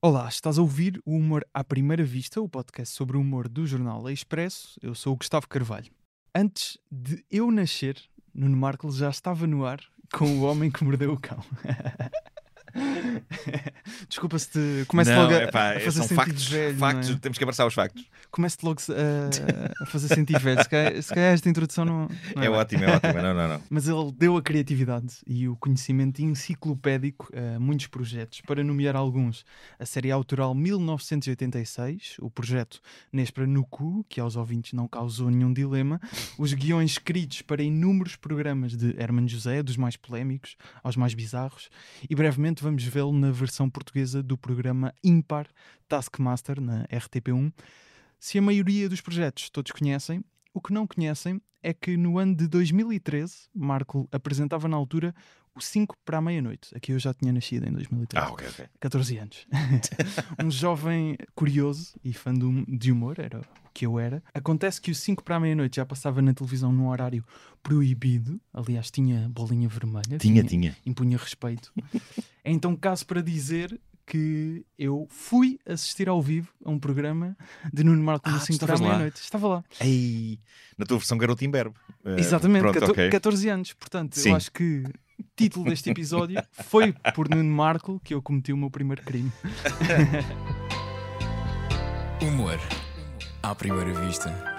Olá, estás a ouvir o Humor à Primeira Vista, o podcast sobre o humor do jornal Expresso. Eu sou o Gustavo Carvalho. Antes de eu nascer, Nuno Marco já estava no ar com o homem que mordeu o cão. Desculpa se te começo não, logo a, epá, a fazer são factos, velho. factos é? temos que abraçar os factos. Começo logo a, a fazer sentir velho. Se calhar, se calhar esta introdução não, não É, bem. ótimo, é ótimo. Não, não, não. Mas ele deu a criatividade e o conhecimento enciclopédico a muitos projetos, para nomear alguns. A série autoral 1986, o projeto Nespra no Cu, que aos ouvintes não causou nenhum dilema, os guiões escritos para inúmeros programas de Herman José, dos mais polémicos aos mais bizarros, e brevemente vamos vê-lo na versão portuguesa do programa Impar Taskmaster, na RTP1. Se a maioria dos projetos todos conhecem, o que não conhecem é que no ano de 2013, Marco apresentava na altura o 5 para a meia-noite. Aqui eu já tinha nascido em 2013. Ah, ok, ok. 14 anos. um jovem curioso e fã de hum- humor, era o que eu era. Acontece que o 5 para a meia-noite já passava na televisão num horário proibido. Aliás, tinha bolinha vermelha. Tinha, tinha. Impunha respeito. é então caso para dizer que eu fui assistir ao vivo a um programa de Nuno Marco Ah, no tu 5 para a estavas lá? meia-noite. Estava lá. Ei, na tua versão garoto imberbe. Eh, Exatamente, Pronto, 14, ok. 14 anos. Portanto, Sim. eu acho que o título deste episódio foi por Nuno Marco que eu cometi o meu primeiro crime. Humor à primeira vista.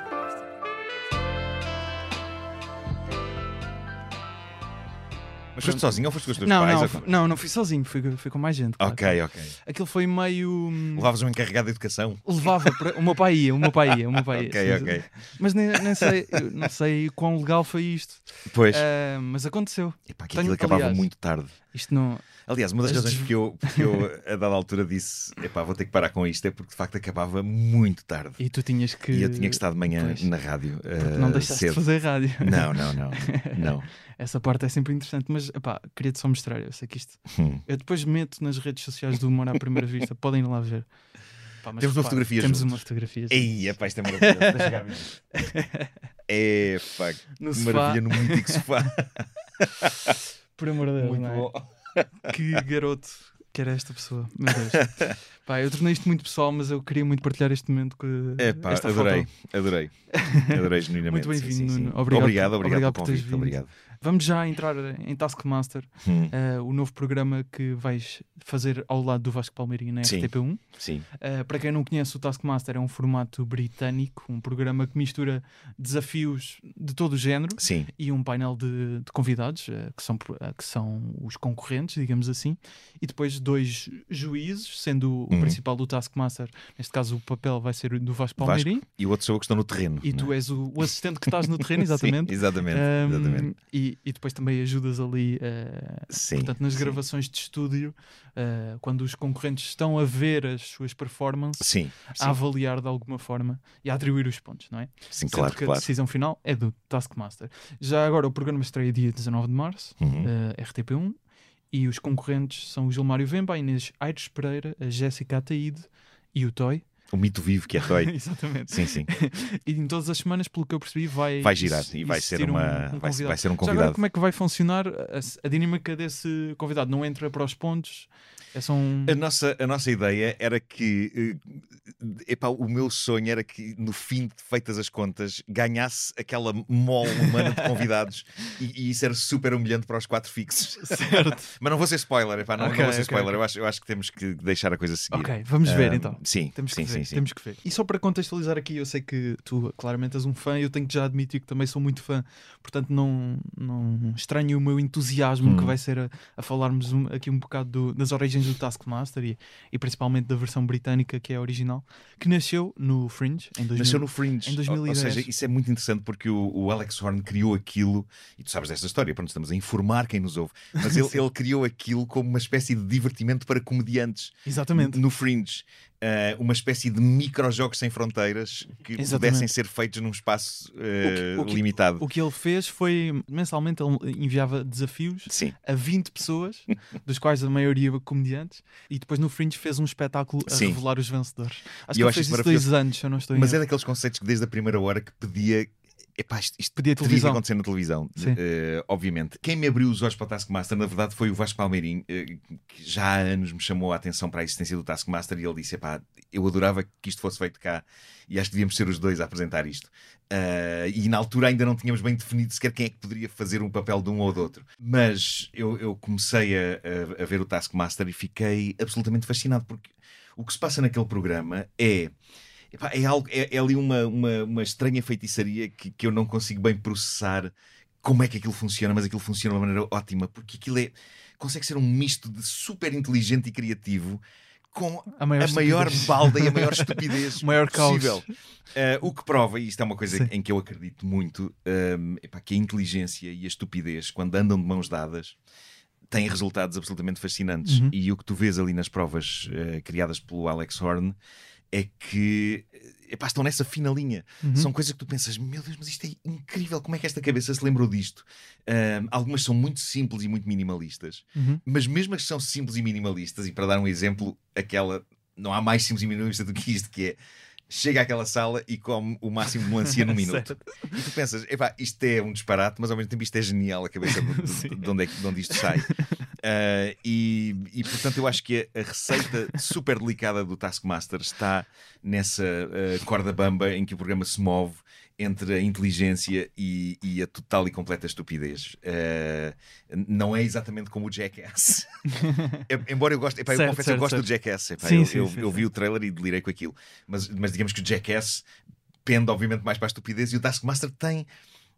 Mas foste sozinho ou foste com os teus Não, pais? não, ou não, não fui sozinho, fui, fui com mais gente. claro. Ok, ok. Aquilo foi meio. hum, Levavas um encarregado de educação? Levava para. O meu pai ia, o meu pai ia, o meu pai ia. Ok, ok. Mas nem, nem sei, não sei quão legal foi isto. Pois. Ah, mas aconteceu. Epá, que tenho- aquilo acabava aliás, muito tarde. Isto não. Aliás, uma das As razões porque eu, porque eu, a dada altura, disse: epá, vou ter que parar com isto, é porque de facto acabava muito tarde. E tu tinhas que. E eu tinha que estar de manhã Pois. na rádio. Porque não eh, deixaste cedo. de fazer rádio. Não, não, não. não. Essa parte é sempre interessante, mas epá, queria-te só mostrar. Eu sei que isto. Hum. Eu depois meto nas redes sociais do Humor à primeira vista, podem ir lá ver. Pá, Temos uma fotografia Temos juntos. uma fotografia. Ei, epá, isto é maravilhoso. É, pá, No que sofá. maravilha no mítico sofá. Por amor de Deus, Muito é? bom. Que garoto que era esta pessoa. Meu Deus. Pá, eu tornei isto muito pessoal, mas eu queria muito partilhar este momento com É pá, esta adorei, foto. adorei. Adorei genuinamente. Muito bem-vindo. Nuno. Obrigado obrigado, por- obrigado, obrigado por teres convite. vindo. Obrigado. Vamos já entrar em Taskmaster, Hum, eh, o novo programa que vais fazer ao lado do Vasco Palmeirinho na Sim. RTP1. sim, Uh, para quem não conhece, o Taskmaster é um formato britânico, um programa que mistura desafios de todo o género sim. e um painel de, de convidados, uh, que, são, uh, que são os concorrentes, digamos assim, e depois dois juízes, sendo o Uhum. principal do Taskmaster, neste caso o papel vai ser do Vasco Vasco, Palmeirim, E o outro sou eu que estou no terreno. e tu é? és o, o assistente que estás no terreno, exatamente. Sim, exatamente. Um, exatamente. e, e depois também ajudas ali, uh, Sim, portanto, nas sim. gravações de estúdio, uh, quando os concorrentes estão a ver as suas performances, Sim, a avaliar de alguma forma e a atribuir os pontos, não é? sim, Sendo claro, que a claro. decisão final é do Taskmaster. Já agora o programa estreia dia 19 de março, Uhum. eh, RTP1, e os concorrentes são o Gilmário Vemba, a Inês Aires Pereira, a Jéssica Ataíde e o Toy. O mito vivo que é Toy. Exatamente. Sim, sim. E em todas as semanas, pelo que eu percebi, vai, Vai girar e vai ser, existir um- uma, um vai, convidado. vai ser um Já agora, convidado. como é que vai funcionar a, a dinâmica desse convidado? Não entra para os pontos? É só um... A nossa, a nossa ideia era que eh, epá, o meu sonho era que no fim de feitas as contas ganhasse aquela mole humana de convidados e, e isso era super humilhante para os quatro fixos. Certo. Mas não vou ser spoiler, epá, não, não Ok, vou ser ok, spoiler. ok. Eu, acho, eu acho que temos que deixar a coisa seguir. Ok, vamos ver Ah, então. Sim, Temos sim, que ver, sim, sim. temos que ver. E só para contextualizar aqui, eu sei que tu claramente és um fã, eu tenho que já admitir que também sou muito fã, portanto não, não estranho o meu entusiasmo Hum. que vai ser a, a falarmos um- aqui um bocado do- das origens do Taskmaster e, e principalmente da versão britânica que é a original, que nasceu no Fringe em 2000. Nasceu no Fringe. em Ou- 2010. Ou seja, isso é muito interessante porque o, o Alex Horn criou aquilo, e tu sabes desta história, pronto, estamos a informar quem nos ouve, mas ele, ele criou aquilo como uma espécie de divertimento para comediantes Exatamente. no Fringe. Ah, uma espécie de microjogos sem fronteiras que Exatamente. pudessem ser feitos num espaço ah, o que- limitado. O que ele fez foi mensalmente ele enviava desafios Sim, a 20 pessoas, dos quais a maioria comediantes, e depois no Fringe fez um espetáculo a Sim. revelar os vencedores. Acho E que ele fez isso dois anos, eu não estou mas é daqueles conceitos que desde a primeira hora que pedia Epá, isto, isto Podia teria que televisão. acontecer na televisão, eh, obviamente. Quem me abriu os olhos para o Taskmaster, na verdade, foi o Vasco Palmeirim, eh, que já há anos me chamou a atenção para a existência do Taskmaster e ele disse: Epá, eu adorava que isto fosse feito cá e acho que devíamos ser os dois a apresentar isto. Eh, e na altura ainda não tínhamos bem definido sequer quem é que poderia fazer um papel de um ou do outro. Mas eu, eu comecei a, a- a ver o Taskmaster e fiquei absolutamente fascinado porque o que se passa naquele programa é. Epá, é, algo, é, é ali uma, uma, uma estranha feitiçaria que, que eu não consigo bem processar como é que aquilo funciona, mas aquilo funciona de uma maneira ótima, porque aquilo é, consegue ser um misto de super inteligente e criativo com A maior, a maior balda e a maior estupidez O maior possível. Uh, o que prova, e isto é uma coisa Sim. em que eu acredito muito, um, epá, que a inteligência e a estupidez, quando andam de mãos dadas, têm resultados absolutamente fascinantes. Uhum. E o que tu vês ali nas provas uh, criadas pelo Alex Horn é que epá, estão nessa fina linha. Uhum. São coisas que tu pensas, meu Deus, mas isto é incrível, como é que esta cabeça se lembrou disto? Um, algumas são muito simples e muito minimalistas, Uhum. mas mesmo as que são simples e minimalistas, e para dar um exemplo, aquela não há mais simples e minimalista do que isto, que é chega àquela sala e come o máximo de melancia num minuto. E tu pensas, epá, isto é um disparate, mas ao mesmo tempo isto é genial a cabeça de, de- onde, é, que- de onde isto sai. Ah, e, e, portanto eu acho que a, a receita super delicada do Taskmaster está nessa ah, corda bamba em que o programa se move entre a inteligência e, e a total e completa estupidez. Ah, não é exatamente como o Jackass. Embora eu goste, epá, eu Certo, confesso, eu certo, gosto certo. do Jackass. epá, Sim, eu, sim, eu- sim, eu vi o trailer e delirei com aquilo. Mas, mas digamos que o Jackass pende, obviamente, mais para a estupidez e o Taskmaster tem.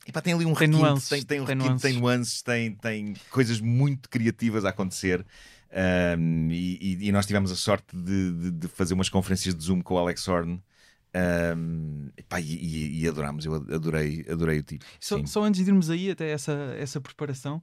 Epá, tem ali um Tem requinte, nuances, tem, tem um tem requinte, tem nuances. nuances, tem, tem coisas muito criativas a acontecer. Um, e, e- e nós tivemos a sorte de, de- de fazer umas conferências de Zoom com o Alex Horn. Um, epá, e, e- e adorámos, eu adorei, adorei o tipo. Só, só antes de irmos aí, até essa, essa preparação,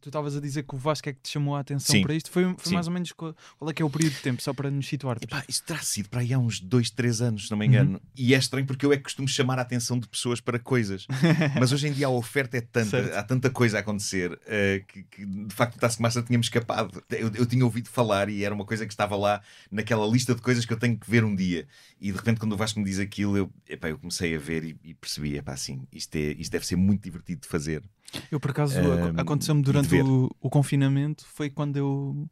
tu estavas a dizer que o Vasco é que te chamou a atenção Sim. para isto. Foi, foi mais ou menos qual, qual é que é o período de tempo, só para nos situar. Epá, isso terá sido para aí há uns dois, três anos, se não me Uhum. engano. E é estranho porque eu é que costumo chamar a atenção de pessoas para coisas. Mas hoje em dia a oferta é tanta, Certo. há tanta coisa a acontecer eh, que, que, de facto o Taskmaster tinha-me escapado. Eu, eu tinha ouvido falar e era uma coisa que estava lá naquela lista de coisas que eu tenho que ver um dia. E de repente, quando o Vasco me diz aquilo, eu, epá, eu comecei a ver e, e percebi: epá, assim, isto, é, isto deve ser muito divertido de fazer. Eu, por acaso, Um, aco- aconteceu-me durante o, o confinamento, foi quando eu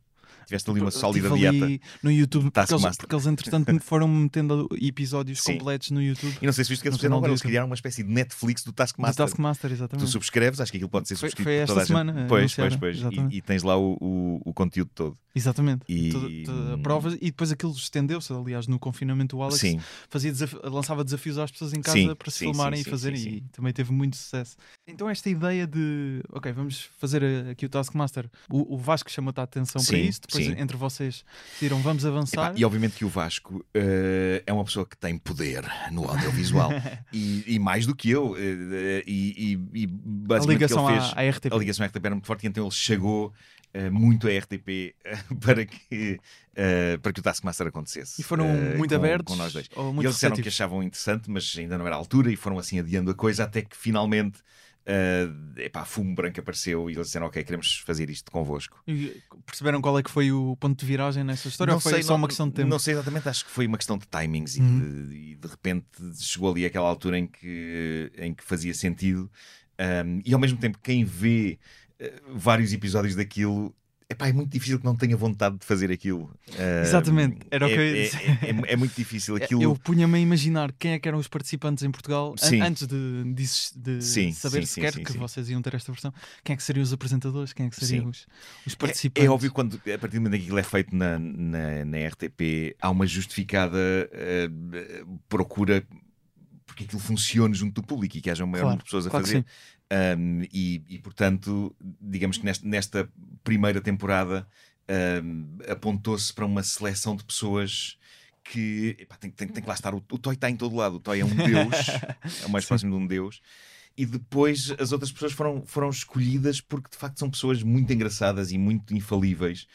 Tiveste ali uma sólida ali dieta. no YouTube, porque eles, Taskmaster. porque eles entretanto foram metendo episódios Sim. completos no YouTube E não sei se viste que eles fizeram agora, eles criaram uma espécie de Netflix do do Taskmaster. Taskmaster, Tu exatamente. subscreves, acho que aquilo pode ser Foi- subscrito foi por esta toda a gente. semana, Pois, pois, pois. E, exatamente. e tens lá o, o, o conteúdo todo. Exatamente. E- Toda, toda a prova, e depois aquilo estendeu-se. Aliás, no confinamento, o Alex Sim, fazia desaf- lançava desafios às pessoas em casa Sim, para se sim, filmarem sim, e fazerem, e também teve muito sucesso. Então, esta ideia de, ok, vamos fazer aqui o Taskmaster. O, o Vasco chamou-te a atenção para isso, depois sim. entre vocês decidiram, vamos avançar. Epá, e obviamente que o Vasco eh, é uma pessoa que tem poder no audiovisual e, e mais do que eu. eh, e, e, e a basicamente ligação que ele fez. à, à RTP. A ligação à RTP era muito forte e então ele chegou muito a RTP para, que, eh, para que o Taskmaster acontecesse. E foram eh, muito com- abertos com nós dois. ou E muito eles disseram que receptivos? achavam interessante, mas ainda não era a altura e foram assim adiando a coisa até que finalmente uh, epá, fumo branco apareceu e eles disseram: Ok, queremos fazer isto convosco. E perceberam qual é que foi o ponto de viragem nessa história? não ou foi sei, só não, uma questão de tempo? Não sei exatamente, acho que foi uma questão de timings e, Uhum. de, e de repente chegou ali aquela altura em que, em que fazia sentido. Um, e ao mesmo tempo, quem vê uh, vários episódios daquilo. Epá, é muito difícil que não tenha vontade de fazer aquilo. Um, Exatamente, era o é, que eu ia é- dizer. é- é muito difícil É, aquilo. Eu punha-me a imaginar quem é que eram os participantes em Portugal an- antes de, disso- de Sim, saber sim, sequer sim, que vocês iam ter esta versão. Quem é que seriam os apresentadores? Quem é que seriam os, os É- participantes? É, óbvio quando, a partir do momento em que aquilo é feito na, na, na RTP, há uma justificada eh, procura porque aquilo funcione junto do público e que haja um maior Claro, número de pessoas a claro fazer. Um, e, e, portanto, digamos que nesta, nesta primeira temporada um, apontou-se para uma seleção de pessoas que epá, tem, tem- tem que lá estar. O, o Toy está em todo lado, o Toy é um deus, é o mais próximo de um deus. E depois as outras pessoas foram, foram escolhidas porque de facto são pessoas muito engraçadas e muito infalíveis,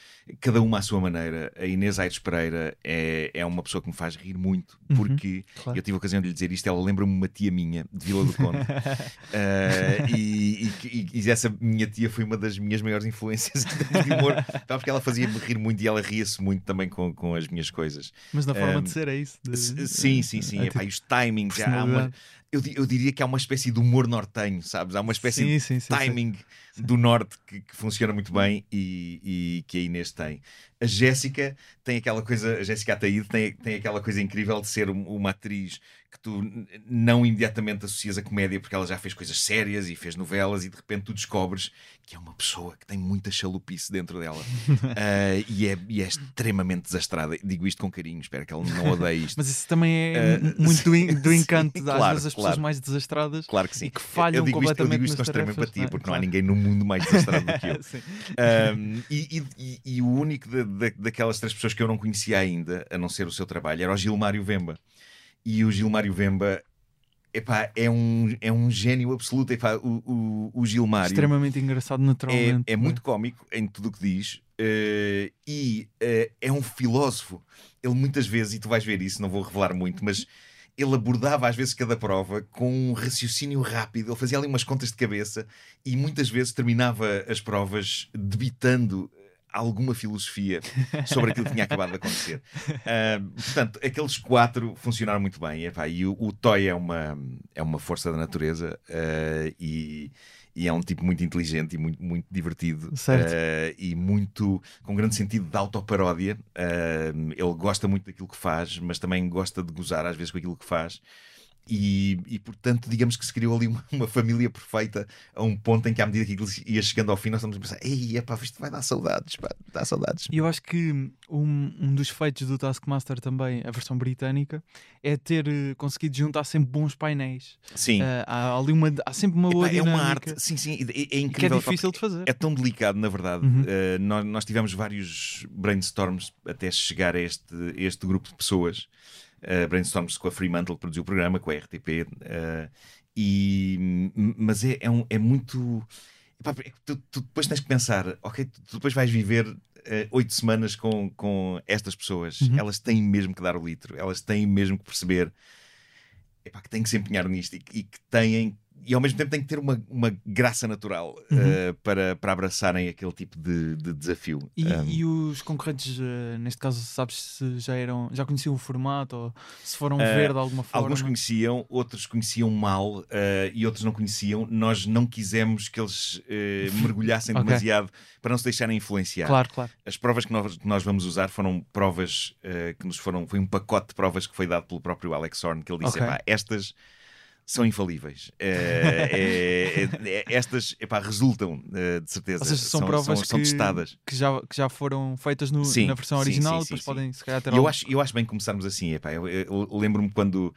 cada uma à sua maneira. A Inês Aires Pereira é, é uma pessoa que me faz rir muito, Uhum, porque claro. eu tive a ocasião de lhe dizer isto. Ela lembra-me uma tia minha de Vila do Conde, Eh, e, e, e essa minha tia foi uma das minhas maiores influências de humor, pá, porque ela fazia-me rir muito e ela ria-se muito também com, com as minhas coisas. Mas na forma Um, de ser é isso. de- Sim, sim, sim. é e os timings, há uma. Eu, eu diria que há uma espécie de humor nortenho, sabes? Há uma espécie Sim, de sim, sim. timing do norte que, que funciona muito bem e, e que a Inês tem. A Jéssica tem aquela coisa, a Jéssica Ataíde tem, tem aquela coisa incrível de ser um- uma atriz que tu não imediatamente associas a comédia porque ela já fez coisas sérias e fez novelas e de repente tu descobres que é uma pessoa que tem muita chalupice dentro dela Ah, e, é, e é extremamente desastrada. Digo isto com carinho, espero que ela não odeie isto. Mas isso também é m- muito do, en- do sim, encanto. Às claro, pessoas claro. mais desastradas Claro que sim. e que falham eu digo isto, eu completamente digo isto com extrema empatia, não é? porque não há Claro. ninguém no mundo mais desastrado do que eu. Um, e, e- e- o único da- da- daquelas três pessoas que eu não conhecia ainda, a não ser o seu trabalho, era o Gilmário Vemba. E o Gilmário Vemba epá, é, um, é um gênio absoluto. Epá, o, o, o Gilmário Extremamente engraçado é, naturalmente. é muito cómico em tudo o que diz eh, e eh, é um filósofo. Ele muitas vezes, e tu vais ver isso, não vou revelar muito, mas ele abordava às vezes cada prova com um raciocínio rápido. Ele fazia ali umas contas de cabeça e muitas vezes terminava as provas debitando alguma filosofia sobre aquilo que tinha acabado de acontecer. Ah, portanto, aqueles quatro funcionaram muito bem. Epá, e o, o Toy é uma, é uma força da natureza ah, e, e é um tipo muito inteligente e muito, muito divertido Certo. ah, e muito com grande sentido de autoparódia. Ah, ele gosta muito daquilo que faz, mas também gosta de gozar às vezes com aquilo que faz. E, e, portanto, digamos que se criou ali uma, uma família perfeita a um ponto em que, à medida que aquilo ia chegando ao fim, nós estamos a pensar: Ei, epá, isto vai dar saudades, pá, dá saudades. E eu acho que um, um dos feitos do Taskmaster também, a versão britânica, é ter eh, conseguido juntar sempre bons painéis. Sim, Eh, há, ali uma, há sempre uma boa Epá, é uma arte, sim, sim, é, é é incrível. pá, difícil de fazer. É tão delicado, na verdade. Uhum. Uh, nós, nós tivemos vários brainstorms até chegar a este, a este grupo de pessoas. Uh, brainstorms com a Fremantle que produziu o programa, com a RTP. uh, e, mas é, é, um- é muito. epá, é tu, tu depois tens que pensar, ok, tu, tu depois vais viver uh, oito semanas com, com estas pessoas. Uhum. Elas têm mesmo que dar o litro, elas têm mesmo que perceber epá, que têm que se empenhar nisto e, que- e que têm e ao mesmo tempo têm que ter uma, uma graça natural Uhum. eh, para, para abraçarem aquele tipo de, de desafio. E, Um, e os concorrentes, eh, neste caso, sabes se já eram, já conheciam o formato ou se foram Eh, ver de alguma forma? Alguns conheciam, outros conheciam mal eh, e outros não conheciam. Nós não quisemos que eles eh, mergulhassem Ok. demasiado para não se deixarem influenciar. Claro, claro. As provas que nós, que nós vamos usar foram provas eh, que nos foram. Foi um pacote de provas que foi dado pelo próprio Alex Horn, que ele disse: Ok. "Epá, estas são infalíveis. Eh, é- é- é- estas epá, resultam, eh, de certeza. Ou seja, são, provas são, que, são testadas. que, já, que já foram feitas no- Sim, na versão original, sim, depois sim, podem se calhar ter eu acho, eu acho bem começarmos assim. Epá, eu, eu- eu lembro-me quando.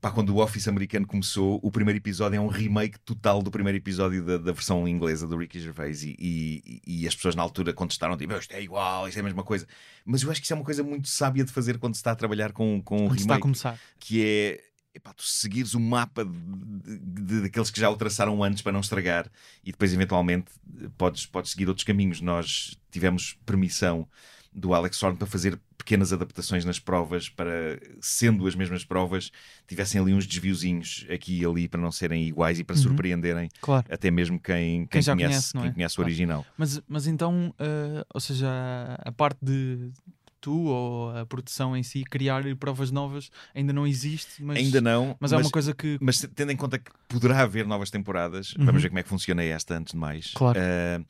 pá, quando o Office americano começou, o primeiro episódio é um remake total do primeiro episódio da, da versão inglesa do Ricky Gervais. E, e- e as pessoas na altura contestaram: tipo, isto é igual, isto é a mesma coisa. Mas eu acho que isso é uma coisa muito sábia de fazer quando se está a trabalhar com, com um remake começar. que é epá, tu seguires o mapa de, de- daqueles que já o traçaram antes para não estragar e depois eventualmente podes, podes seguir outros caminhos. Nós tivemos permissão do Alex Horn para fazer pequenas adaptações nas provas para, sendo as mesmas provas, tivessem ali uns desviozinhos aqui e ali para não serem iguais e para Uhum. surpreenderem Claro. até mesmo quem, quem, Quem já conhece, conhece, não quem é? conhece o Claro. original. Mas, mas então, eh, ou seja, a parte de tu ou a produção em si criar provas novas ainda não existe, mas, Ainda não, mas é uma coisa que. Mas tendo em conta que poderá haver novas temporadas, Uhum. vamos ver como é que funciona esta antes de mais. Claro. Ah,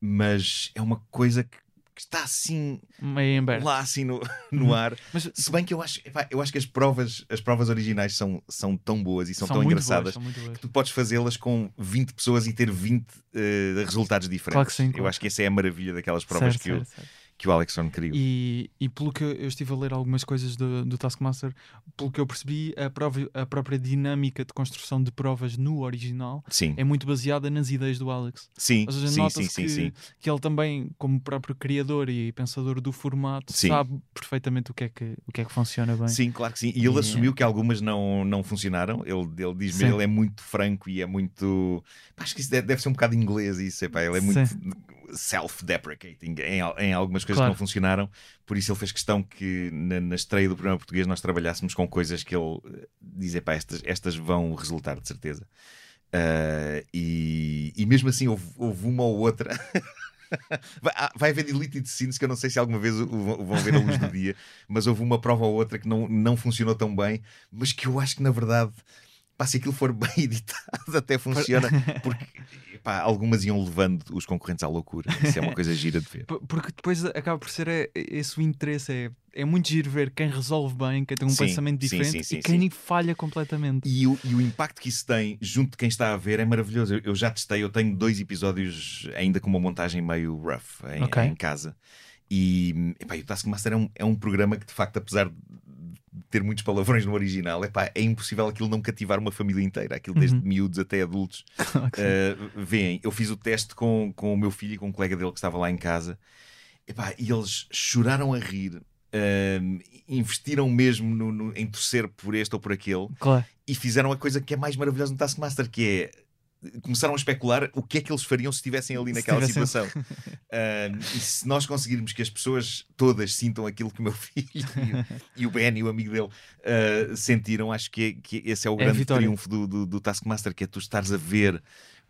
mas é uma coisa que, que está assim Meio lá assim no, no Uhum. ar. Mas Se bem que eu acho, epá, eu acho que as provas, as provas originais são, são tão boas e são, tão muito engraçadas boas, são que tu podes fazê-las com 20 pessoas e ter 20 eh, resultados diferentes. Claro que sim, Eu claro. acho que essa é a maravilha daquelas provas Certo, que, eu, certo, certo. Que o Alex Horn criou. E, e pelo que eu estive a ler algumas coisas do, do Taskmaster, pelo que eu percebi, a, prova, a própria dinâmica de construção de provas no original Sim, é muito baseada nas ideias do Alex. sim, Ou seja, sim, sim, sim, que, sim. que ele também, como próprio criador e pensador do formato, Sim. sabe perfeitamente o que é que, o que, é que funciona bem. Sim, claro que sim. E ele E- assumiu que algumas não, não funcionaram. Ele, ele diz Sim. mesmo, ele é muito franco e é muito. Pá, acho que isso deve, deve ser um bocado inglês, isso. Epá, ele é muito Sim. Self-deprecating em, em algumas coisas Claro. que não funcionaram. Por isso ele fez questão que na, na estreia do programa português nós trabalhássemos com coisas que ele eh, diz: epá, estas, estas vão resultar de certeza. Ah, e, e mesmo assim houve, houve uma ou outra. Vai, há- vai haver deleted scenes que eu não sei se alguma vez o- o vão ver a luz do dia, mas houve uma prova ou outra que não, não funcionou tão bem, mas que eu acho que na verdade, pá, se aquilo for bem editado, até funciona, porque pá, algumas iam levando os concorrentes à loucura. Isso é uma coisa gira de ver. Porque depois acaba por ser é, esse o interesse. É, é muito giro ver quem resolve bem, quem tem um Sim, pensamento diferente sim, sim, e quem sim. falha completamente. E o, e o impacto que isso tem junto de quem está a ver é maravilhoso. Eu, eu já testei, eu tenho dois episódios ainda com uma montagem meio rough em, Ok. em casa. E, epá, o Taskmaster é um, é um programa que, de facto, apesar de ter muitos palavrões no original, epá, é impossível aquilo não cativar uma família inteira. Aquilo desde Uhum. miúdos até adultos. Uh, veem, eu fiz o teste com, com o meu filho e com um colega dele que estava lá em casa Epá, e eles choraram a rir, um, investiram mesmo no- no- em torcer por este ou por aquele Claro. e fizeram a coisa que é mais maravilhosa no Taskmaster, que é começaram a especular o que é que eles fariam se estivessem ali naquela situação. Um, e se nós conseguirmos que as pessoas todas sintam aquilo que o meu filho e o, e o Ben e o amigo dele uh, sentiram, acho que, é- que esse é o É grande triunfo do, do, do Taskmaster, que é tu estares a ver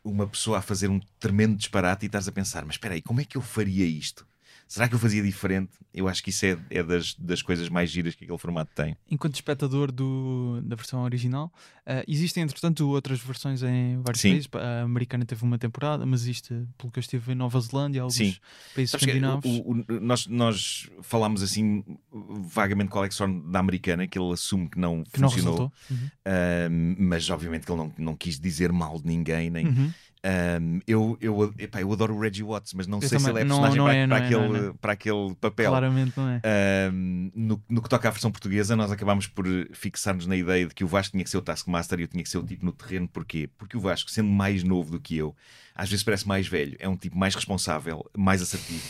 uma pessoa a fazer um tremendo disparate e estás a pensar, mas espera aí, como é que eu faria isto? Será que eu fazia diferente? Eu acho que isso é, é das, das coisas mais giras que aquele formato tem. Enquanto espectador do, da versão original, eh, existem entretanto outras versões em vários Sim. países. A americana teve uma temporada, mas existe, pelo que eu estive em Nova Zelândia, alguns Sim. países Sabes que escandinavos. o- o- nós, nós falámos assim vagamente com o Alex Horn da americana, que ele assume que não que não funcionou, resultou. Uhum. ahm, mas obviamente que ele não, não quis dizer mal de ninguém. Nem, Uhum. Ahm, eu, eu, epá, eu adoro o Reggie Watts, mas não Eu sei se também. ele é Não- personagem não para, é, para não é, não é, aquele, não para aquele papel. Claramente não é. Ahm, no, no que toca à versão portuguesa, nós acabámos por fixar-nos na ideia de que o Vasco tinha que ser o Taskmaster e eu tinha que ser o tipo no terreno. Porquê? Porque o Vasco, sendo mais novo do que eu, às vezes parece mais velho, é um tipo mais responsável, mais assertivo.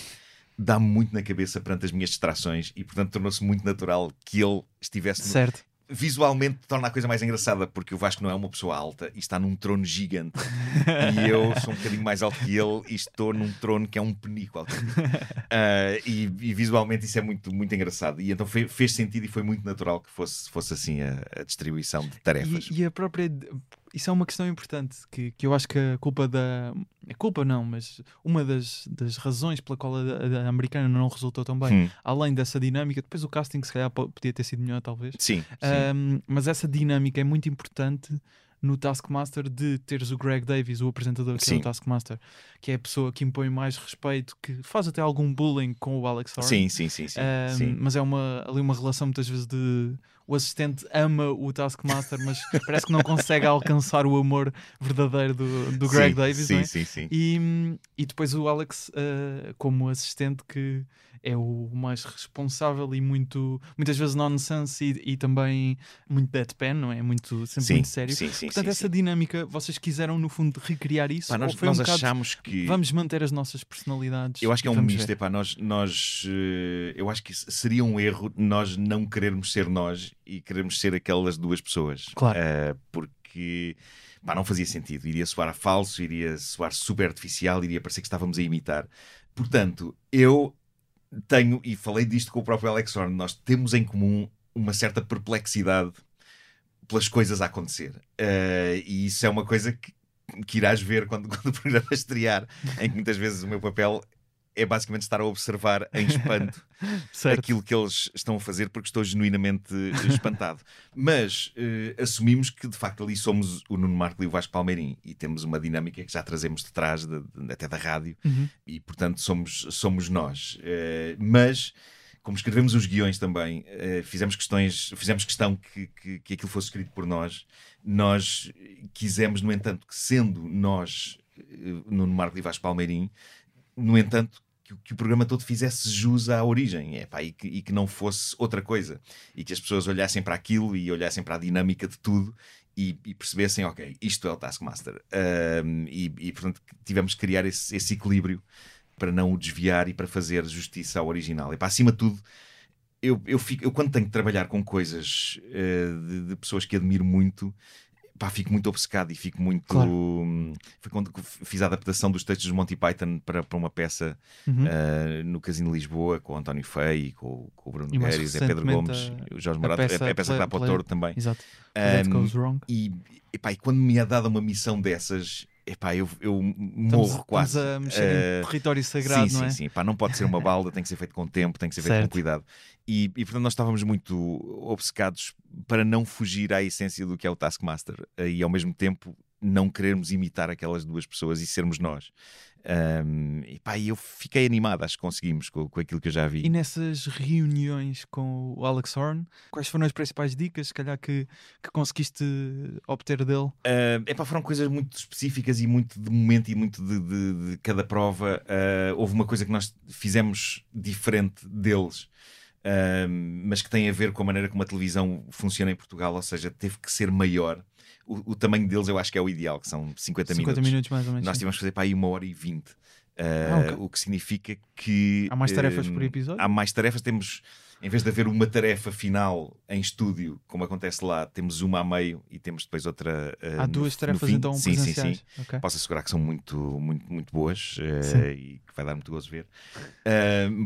Dá-me muito na cabeça perante as minhas distrações e, portanto, tornou-se muito natural que ele estivesse. no- Certo. Visualmente, torna a coisa mais engraçada porque o Vasco não é uma pessoa alta e está num trono gigante. e eu sou um bocadinho mais alto que ele e estou num trono que é um penico autêntico. Ah, e, e visualmente isso é muito, muito engraçado. E então fe- fez sentido e foi muito natural que fosse, fosse assim a, a distribuição de tarefas. E, e a própria. Isso é uma questão importante que, que eu acho que a culpa da. A culpa não, mas uma das, das razões pela qual a, a- americana não resultou tão bem, Hum, além dessa dinâmica, depois o casting se calhar po- podia ter sido melhor, talvez. sim, sim. Um, mas essa dinâmica é muito importante no Taskmaster de teres o Greg Davies, o apresentador que é Sim. o Taskmaster, que é a pessoa que impõe mais respeito, que faz até algum bullying com o Alex Horn. sim, sim, sim, sim, Um, sim. Mas é uma, ali uma relação muitas vezes de o assistente ama o Taskmaster, mas parece que não consegue alcançar o amor verdadeiro do, do Greg Sim, Davies. Sim, é? sim, sim. E, e depois o Alex, uh, como assistente, que é o mais responsável e muito, muitas vezes nonsense e, e também muito deadpan, não é? Muito, sempre Sim, muito sério. sim, sim, Portanto, sim, essa sim. dinâmica, vocês quiseram no fundo recriar isso? Pá, nós ou foi nós um bocado, achamos que. vamos manter as nossas personalidades? Eu acho que é um misto. Epá, nós, nós, eh, eu acho que seria um erro nós não querermos ser nós e querermos ser aquelas duas pessoas. Claro. Eh, porque pá, não fazia sentido. Iria soar a falso, iria soar super artificial, iria parecer que estávamos a imitar. Portanto, eu tenho, e falei disto com o próprio Alex Horn, nós temos em comum uma certa perplexidade pelas coisas a acontecer. Eh, e isso é uma coisa que, que irás ver quando, quando o programa estrear, em que muitas vezes o meu papel é basicamente estar a observar em espanto aquilo que eles estão a fazer porque estou genuinamente espantado. Mas eh, assumimos que de facto ali somos o Nuno Marco e o Vasco Palmeirim e temos uma dinâmica que já trazemos de trás, de- de- até da rádio, Uhum. e portanto somos, somos nós. Eh, mas, como escrevemos os guiões também, eh, fizemos, questões, fizemos questão que, que, que aquilo fosse escrito por nós. Nós quisemos, no entanto, que sendo nós, eh, Nuno Marco e Vasco Palmeirim, no entanto, que que, o programa todo fizesse jus à origem epá, e, que, e que não fosse outra coisa. E que as pessoas olhassem para aquilo e olhassem para a dinâmica de tudo e, e, percebessem, ok, isto é o Taskmaster. E, e, portanto, tivemos que criar esse, esse, equilíbrio para não o desviar e para fazer justiça ao original. E para acima de tudo, eu, eu, fico, eu quando tenho que trabalhar com coisas uh, de, de, pessoas que admiro muito, pá, fico muito obcecado e fico muito. Claro. Foi quando fiz a adaptação dos textos de Monty Python para, para uma peça uhum. uh, no Casino de Lisboa com o António Fei, com, com o Bruno Guedes, é Pedro Gomes, a, o Jorge Morato, é a peça, que dá para o Toro também. Exato. Um, e, e, pá, e quando me é dada uma missão dessas, epá, eu, eu morro estamos, quase. Estamos a mexer uh, em território sagrado, sim, não é? Sim, sim, pá, não pode ser uma balda, tem que ser feito com tempo, tem que ser feito certo. com cuidado. E, e portanto nós estávamos muito obcecados para não fugir à essência do que é o Taskmaster eh, e ao mesmo tempo não querermos imitar aquelas duas pessoas e sermos nós. Um, e pá, eu fiquei animado, acho que conseguimos com, com aquilo que eu já vi. E nessas reuniões com o Alex Horn, quais foram as principais dicas, se calhar, que, que conseguiste obter dele? Uh, epá, foram coisas muito específicas e muito de momento e muito de, de, de cada prova. Uh, houve uma coisa que nós fizemos diferente deles. Uh, mas que tem a ver com a maneira como a televisão funciona em Portugal, ou seja, teve que ser maior o, o, tamanho deles eu acho que é o ideal, que são 50, 50 minutos. minutos mais ou menos. Nós tivemos que fazer para aí uma hora e vinte. Uh, ah, okay. O que significa que. Há mais tarefas uh, por episódio? Há mais tarefas, temos. Em vez de haver uma tarefa final em estúdio, como acontece lá, temos uma a meio e temos depois outra. Uh, há duas no, tarefas no então sim, presenciais? Sim, sim. Okay. Posso assegurar que são muito, muito, muito boas e que vai dar muito gozo ver.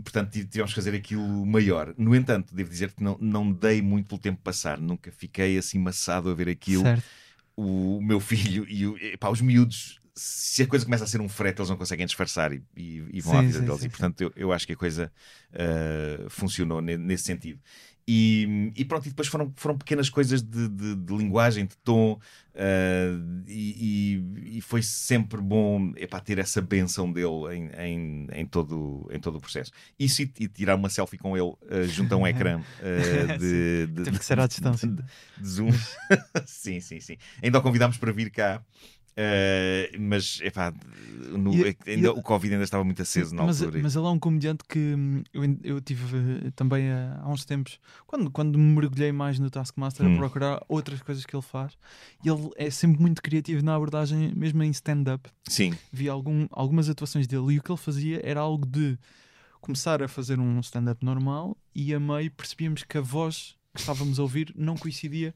Portanto, tivemos que fazer aquilo maior. No entanto, devo dizer que não, não dei muito pelo tempo passar, nunca fiquei assim maçado a ver aquilo. Certo o meu filho e, o, e pá, os miúdos, se a coisa começa a ser um frete, eles não conseguem disfarçar e, e, e vão sim, à vida sim, deles. Sim, e portanto, eu, eu, acho que a coisa uh, funcionou nesse sentido. E, e, pronto, e depois foram, foram pequenas coisas de, de, de linguagem, de tom, uh, e, e, foi sempre bom epá, ter essa benção dele em, em, em, todo, em todo o processo. Isso e, e tirar uma selfie com ele uh, junto a um ecrã uh, de, de, Teve que ser à distância. De, de Zoom. sim, sim, sim. Ainda o convidámos para vir cá. Uh, mas epá, no, e, ainda, e, o Covid ainda estava muito aceso na mas, altura. Mas ele é um comediante que hum, eu, eu tive também há, há, uns tempos, quando, quando me mergulhei mais no Taskmaster hum. a procurar outras coisas que ele faz, e ele é sempre muito criativo na abordagem, mesmo em stand-up. Sim. Vi algum, algumas atuações dele e o que ele fazia era algo de começar a fazer um stand-up normal e a meio percebíamos que a voz que estávamos a ouvir não coincidia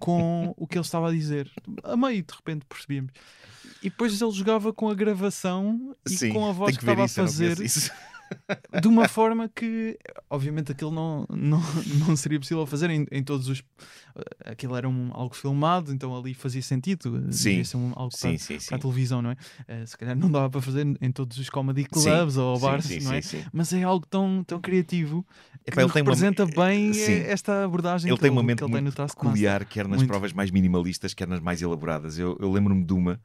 com o que ele estava a dizer. A meio, de repente, percebíamos. E depois ele jogava com a gravação e Sim, com a voz que, que estava a fazer de uma forma que, obviamente, aquilo não, não, não seria possível fazer em, em todos os. Aquilo era um, algo filmado, então ali fazia sentido. Sim, ser um, algo sim, para, sim, para a televisão, não é? Uh, se calhar não dava para fazer em todos os comedy clubs sim, ou bars, não é? Mas é algo tão, tão criativo que Epá, ele representa uma... bem eh, esta abordagem ele que tem uma ele, mente que ele tem no peculiar, quer nas muito. provas mais minimalistas, quer nas mais elaboradas. Eu, eu lembro-me de uma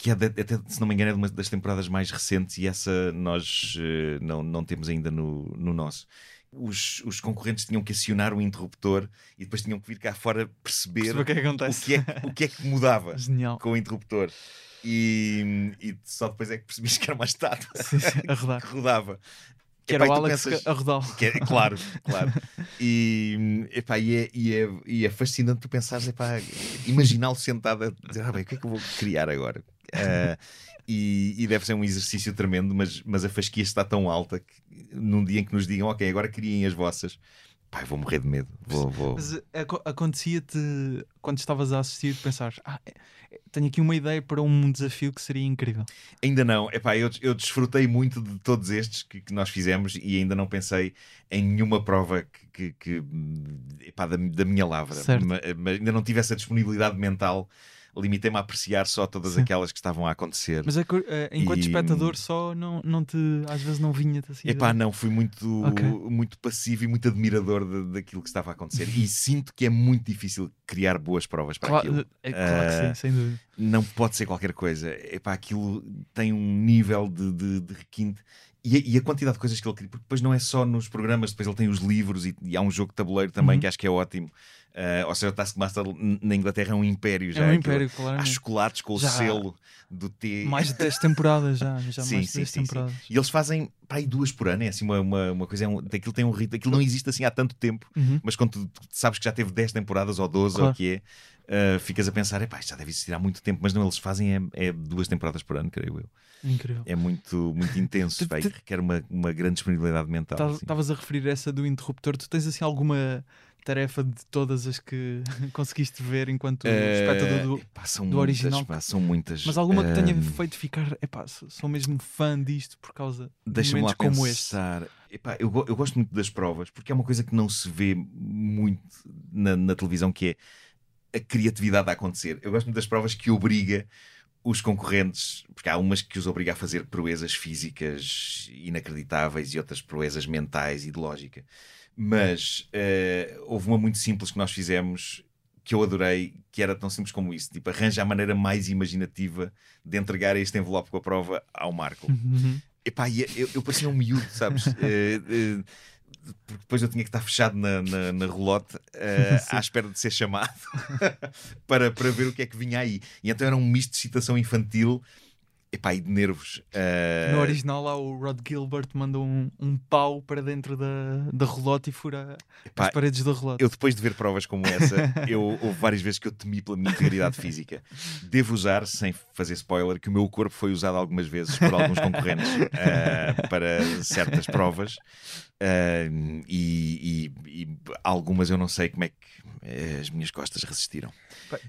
que é de, até, se não me engano, é uma das temporadas mais recentes e essa nós uh, não, não temos ainda no, no nosso. Os, os, concorrentes tinham que acionar o interruptor e depois tinham que vir cá fora perceber o que, é que, o que, é, o que é que mudava com o interruptor. E, e, só depois é que percebes que era uma estátua que rodava. Que era epá, o Alex pensas... a rodar. É, claro, claro. E, epá, e, é, e, é, e é fascinante tu pensares, imaginá-lo sentado a dizer, ah, bem, o que é que eu vou criar agora? Uh, e, e, deve ser um exercício tremendo, mas, mas a fasquia está tão alta que num dia em que nos digam, ok, agora criem as vossas. Pai, vou morrer de medo. Vou, vou... Mas eh, acontecia-te quando estavas a assistir pensar, ah, é, é, tenho aqui uma ideia para um desafio que seria incrível. Ainda não. Epá, eu, eu desfrutei muito de todos estes que, que nós fizemos e ainda não pensei em nenhuma prova que, que, que epá, da, da minha lavra. Mas, mas ainda não tive essa disponibilidade mental limitei-me a apreciar só todas Sim. aquelas que estavam a acontecer. Mas é, enquanto e... espectador só não, não te, às vezes não vinha-te assim. Epá, não, fui muito, okay. muito passivo e muito admirador de, daquilo que estava a acontecer. e sinto que é muito difícil criar boas provas para claro, aquilo. É, claro uh, que sim, sem dúvida. não pode ser qualquer coisa. Epá, aquilo tem um nível de, de, de requinte. E a, e a, quantidade de coisas que ele cria, porque depois não é só nos programas, depois ele tem os livros e, e há um jogo de tabuleiro também Uhum. que acho que é ótimo. Uh, ou seja, o Taskmaster na Inglaterra é um império já. é um Aquilo- império, Há claro. chocolates com o Já. selo do T. Mais de 10 temporadas já. Já Sim, mais de sim, 10 sim, sim. temporadas. E eles fazem pá, aí duas por ano, é assim uma, uma, uma coisa, é um, daquilo tem um ritmo, aquilo não existe assim há tanto tempo, Uhum. mas quando tu, sabes que já teve 10 temporadas ou 12 ou Claro. o que é, uh, ficas a pensar, epá, já deve existir há muito tempo, mas não, eles fazem é, é duas temporadas por ano, creio eu. Incrível. É muito, muito intenso, tu- requer uma, uma grande disponibilidade mental. assim. Estavas a referir essa do interruptor. Tu tens assim alguma tarefa de todas as que conseguiste ver enquanto Eh, espectador do. epá, são do muitas, original. pá, são muitas. Mas alguma que tenha Ahm, feito ficar. Epá, sou sou mesmo fã disto por causa de momentos como este. pensar. Epá, eu, eu gosto muito das provas porque é uma coisa que não se vê muito na, na televisão que é a criatividade a acontecer. Eu gosto muito das provas que obriga os concorrentes, porque há umas que os obriga a fazer proezas físicas inacreditáveis e outras proezas mentais e de lógica. Mas eh, houve uma muito simples que nós fizemos que eu adorei, que era tão simples como isso. Tipo, arranja a maneira mais imaginativa de entregar este envelope com a prova ao Marco. Uhum. Epá, e eu, eu parecia um miúdo, sabes? Eh, eh, porque depois eu tinha que estar fechado na, na, na relote Sim. à espera de ser chamado para, para ver o que é que vinha aí. E então era um misto de excitação infantil epá, e de nervos. Eh, No original lá o Rod Gilbert manda um, um pau para dentro da, da relote e fura epá, as paredes da relote. eu depois de ver provas como essa, eu, houve várias vezes que eu temi pela minha integridade física. Devo usar, sem fazer spoiler, que o meu corpo foi usado algumas vezes por alguns concorrentes eh, para certas provas. Eh, e, e- e algumas eu não sei como é que eh, as minhas costas resistiram.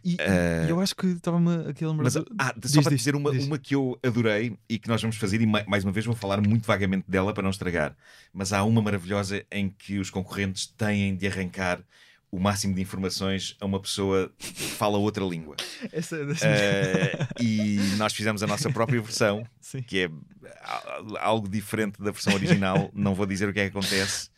E, e eu acho que estava-me aqui a lembrar. Mas, ah, diz, só para diz, dizer uma, diz. uma que eu adorei e que nós vamos fazer, e ma- mais uma vez vou falar muito vagamente dela para não estragar. Mas há uma maravilhosa em que os concorrentes têm de arrancar o máximo de informações a uma pessoa que fala outra língua. Essa Eh, e nós fizemos a nossa própria versão, Sim. que é algo diferente da versão original. Não vou dizer o que é que acontece,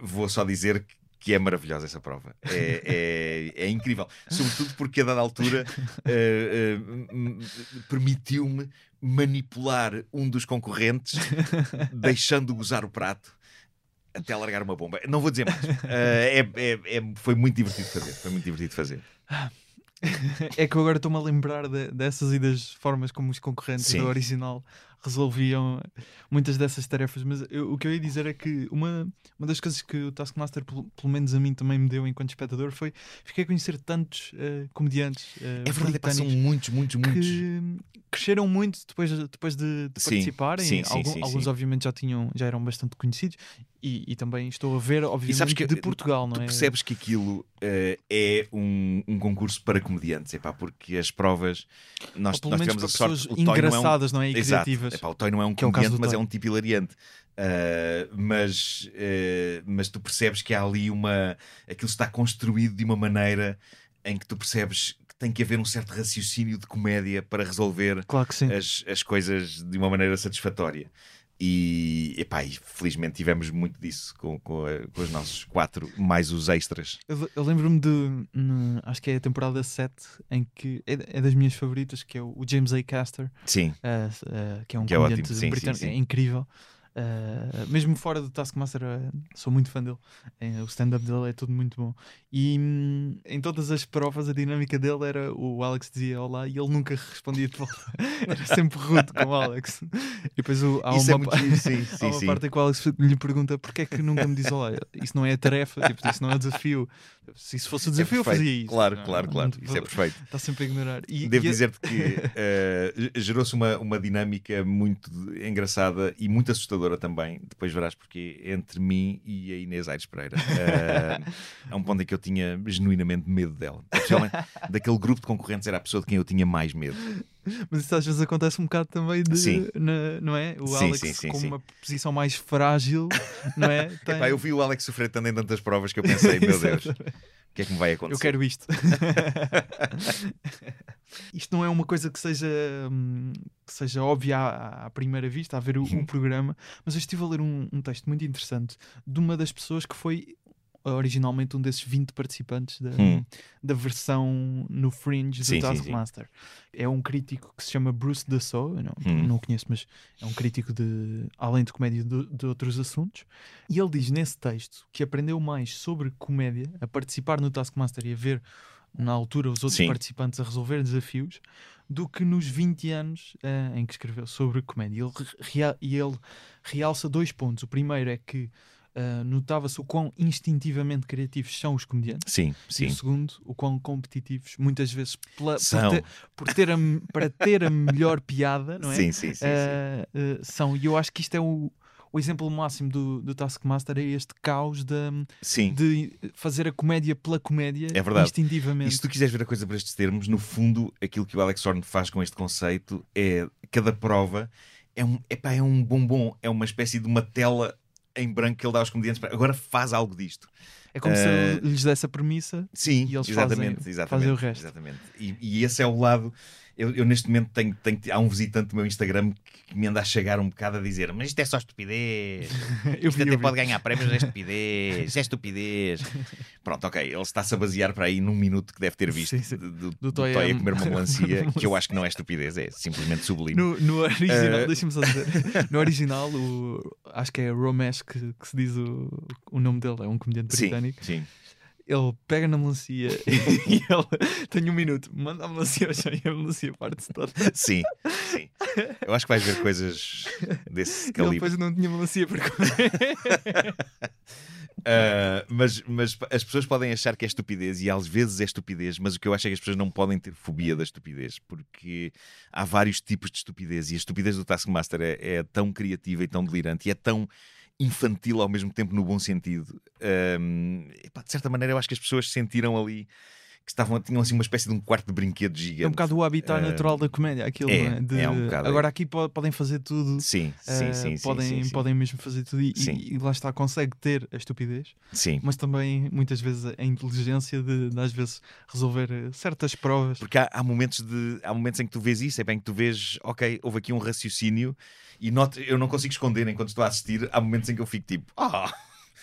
vou só dizer que- que é maravilhosa essa prova. É, é- é incrível. Sobretudo porque a dada altura m- m- permitiu-me manipular um dos concorrentes, deixando gozar o prato. Até largar uma bomba. Não vou dizer mais. Eh, é- é- é- foi muito divertido fazer. Foi muito divertido fazer. É que eu agora estou-me a lembrar de- dessas e das formas como os concorrentes Sim. do original resolviam muitas dessas tarefas. Mas eu- o que eu ia dizer é que uma, uma das coisas que o Taskmaster, pelo, pelo menos a mim, também me deu enquanto espectador foi fiquei a conhecer tantos eh, comediantes eh, É verdade, britânicos muitos, muitos, muitos. que cresceram muito depois, depois de, de Sim, participarem. sim, sim, Algum- alguns, obviamente, já, tinham, já eram bastante conhecidos. E, e também estou a ver, obviamente, que de Portugal, não Tu é? percebes que aquilo eh, é um, um concurso para comediantes, epá, porque as provas nós, nós tivemos a sorte. pessoas engraçadas, não é? E Exato. criativas. Epá, o Toy não é um Que é comediante, mas é um tipo hilariante. Ah, mas, eh, mas tu percebes que há ali uma. Aquilo está construído de uma maneira em que tu percebes que tem que haver um certo raciocínio de comédia para resolver Claro as, as coisas de uma maneira satisfatória. E, epá, e felizmente tivemos muito disso com, com, a- com os nossos quatro, mais os extras. Eu, eu lembro-me de. hum, acho que é a temporada 7, em que é, é das minhas favoritas, que é o, o James A. Caster, Sim, ah, ah, que é um Que é ótimo, sim, britânico, sim, sim. é incrível. Ah, mesmo fora do Taskmaster, ah, sou muito fã dele. Eh, o stand-up dele é tudo muito bom. E hum, em todas as provas, a dinâmica dele era o Alex dizia olá e ele nunca respondia de volta. era sempre rude com o Alex. E depois o, há isso é uma, muito pa- giro, sim, Há sim, uma sim. parte em que o Alex lhe pergunta porque é que nunca me diz olá. Isso não é a tarefa, tipo, isso não é o desafio. Se isso fosse o É desafio, eu perfeito. fazia isso. Claro, Não, claro, claro. não- Isso é perfeito. Está sempre a ignorar. E, Devo e dizer-te que eh, gerou-se uma, uma dinâmica muito engraçada e muito assustadora também. Depois verás porque entre mim e a Inês Aires Pereira. Eh, a um ponto em que eu tinha genuinamente medo dela. Especialmente daquele grupo de concorrentes era a pessoa de quem eu tinha mais medo. Mas isso às vezes acontece um bocado também de. Sim. na- não é? O Sim, Alex, sim, sim, com sim. uma posição mais frágil, não é? Tem- Epá, eu vi o Alex sofrer tanto em tantas provas que eu pensei, meu Deus, o que é que me vai acontecer? Eu quero isto. Isto não é uma coisa que seja, hum, que seja óbvia à, à primeira vista, a ver o, o programa, mas eu estive a ler um, um texto muito interessante de uma das pessoas que foi originalmente um desses 20 participantes da, Hum. da versão no Fringe do. Taskmaster. É um crítico que se chama Bruce Dassault, eu não, Hum. não o conheço, mas é um crítico de, além de comédia, de, de outros assuntos. E ele diz nesse texto que aprendeu mais sobre comédia, a participar no Taskmaster e a ver na altura os outros Sim. participantes a resolver desafios, do que nos 20 anos eh, em que escreveu sobre comédia. Ele, e ele realça dois pontos. O primeiro é que eh, notava-se o quão instintivamente criativos são os comediantes. Sim, E sim. o segundo, o quão competitivos, muitas vezes pela- por São. ter, por ter a, para ter a melhor piada, não é? Sim, sim, sim. sim. Eh, eh, são. E eu acho que isto é o, o exemplo máximo do, do Taskmaster, é este caos da, Sim. de fazer a comédia pela comédia É verdade. instintivamente. E se tu quiseres ver a coisa por estes termos, no fundo, aquilo que o Alex Horn faz com este conceito é cada prova é um, epá, é um bombom, é uma espécie de uma tela em branco que ele dá aos comediantes. para- Agora faz algo disto. É como se Eh, lhes desse a premissa. Sim, E eles exatamente, fazem- exatamente, fazem o resto. exatamente. E, e esse é o lado. Eu, eu neste momento tenho, tenho- há um visitante do meu Instagram que me anda a chegar um bocado a dizer: Mas isto é só estupidez. Eu Isto vi, até eu vi. pode ganhar prémios, é estupidez. Isto é estupidez. Pronto, ok. Ele está-se a basear para aí num minuto que deve ter visto Sim, sim. do, do, Do Toy a comer uma melancia, que eu acho que não é estupidez, é simplesmente sublime. No, no original, Eh, deixa-me só dizer, no original, o, acho que é Romesh que, que se diz o, o nome dele, é um comediante sim, britânico. sim. Ele pega na melancia e ele tem um minuto, manda a melancia ao chão e a melancia parte-se toda. Sim, sim. Eu acho que vais ver coisas desse Ele calibre. depois não tinha melancia para comer. Uh, mas, mas as pessoas podem achar que é estupidez e às vezes é estupidez, mas o que eu acho é que as pessoas não podem ter fobia da estupidez, porque há vários tipos de estupidez e a estupidez do Taskmaster é, é tão criativa e tão delirante e é tão infantil ao mesmo tempo no bom sentido. Um, epá, de certa maneira, eu acho que as pessoas sentiram ali que estavam, tinham assim uma espécie de um quarto de brinquedo gigante. É um bocado o habitat Eh, natural da comédia, aquilo, é, não é? De- é um bocado, agora aqui po- podem fazer tudo. Sim, sim, eh, sim, sim, podem, sim, sim. podem mesmo fazer tudo e, e- e lá está, consegue ter a estupidez, Sim. mas também muitas vezes a inteligência de, de às vezes resolver eh, certas provas. Porque há, há momentos de, há momentos em que tu vês isso, é bem que tu vês, ok, houve aqui um raciocínio e noto, eu não consigo esconder enquanto estou a assistir. Há momentos em que eu fico tipo, ah,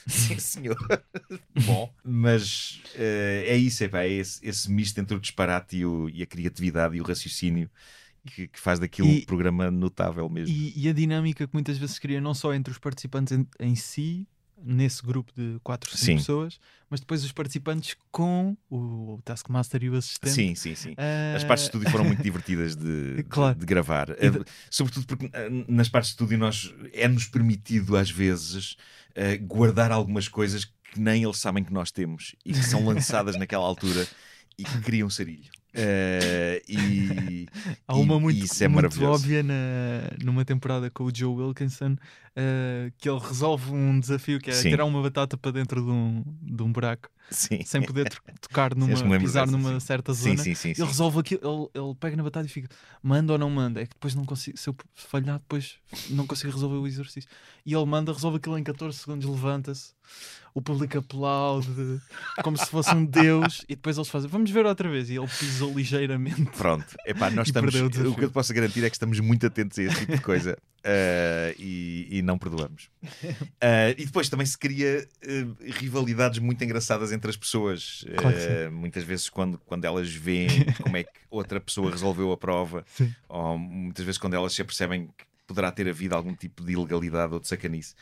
sim senhor, bom. Mas eh, é isso, é, pá, é esse, esse misto entre o disparate e, o- e a criatividade e o raciocínio que, que faz daquilo E- um programa notável mesmo. E, e a dinâmica que muitas vezes se cria, não só entre os participantes em, em si, nesse grupo de 4 ou 5 Sim. pessoas, mas depois os participantes com o Taskmaster e o assistente. Sim, sim, sim. Eh, As partes de estúdio foram muito divertidas de, de- Claro. de gravar. E de- Eh, Sobretudo porque eh, nas partes de estúdio nós é-nos permitido, às vezes, eh, guardar algumas coisas que nem eles sabem que nós temos e que são lançadas naquela altura e que criam sarilho. Eh, e, Há uma e- muito, isso é muito óbvia na, numa temporada com o Joe Wilkinson eh, que ele resolve um desafio que é Sim. tirar uma batata para dentro de um, de um buraco Sim. sem poder to- tocar numa, pisar numa sim. certa zona. sim, sim, Ele resolve aquilo, ele, ele pega na batata e fica manda ou não manda? É que depois não consigo, se eu falhar, depois não consigo resolver o exercício. E ele manda, resolve aquilo em 14 segundos, levanta-se, o público aplaude como se fosse um deus, e depois eles fazem, vamos ver outra vez. E ele pisou ligeiramente. Pronto, Epá, nós estamos, o o que eu te posso garantir é que estamos muito atentos a esse tipo de coisa eh, e, e não perdoamos. Eh, e depois também se cria eh, rivalidades muito engraçadas entre as pessoas. Claro muitas vezes, quando, quando elas veem como é que outra pessoa resolveu a prova, Sim. ou muitas vezes quando elas se apercebem que poderá ter havido algum tipo de ilegalidade ou de sacanice.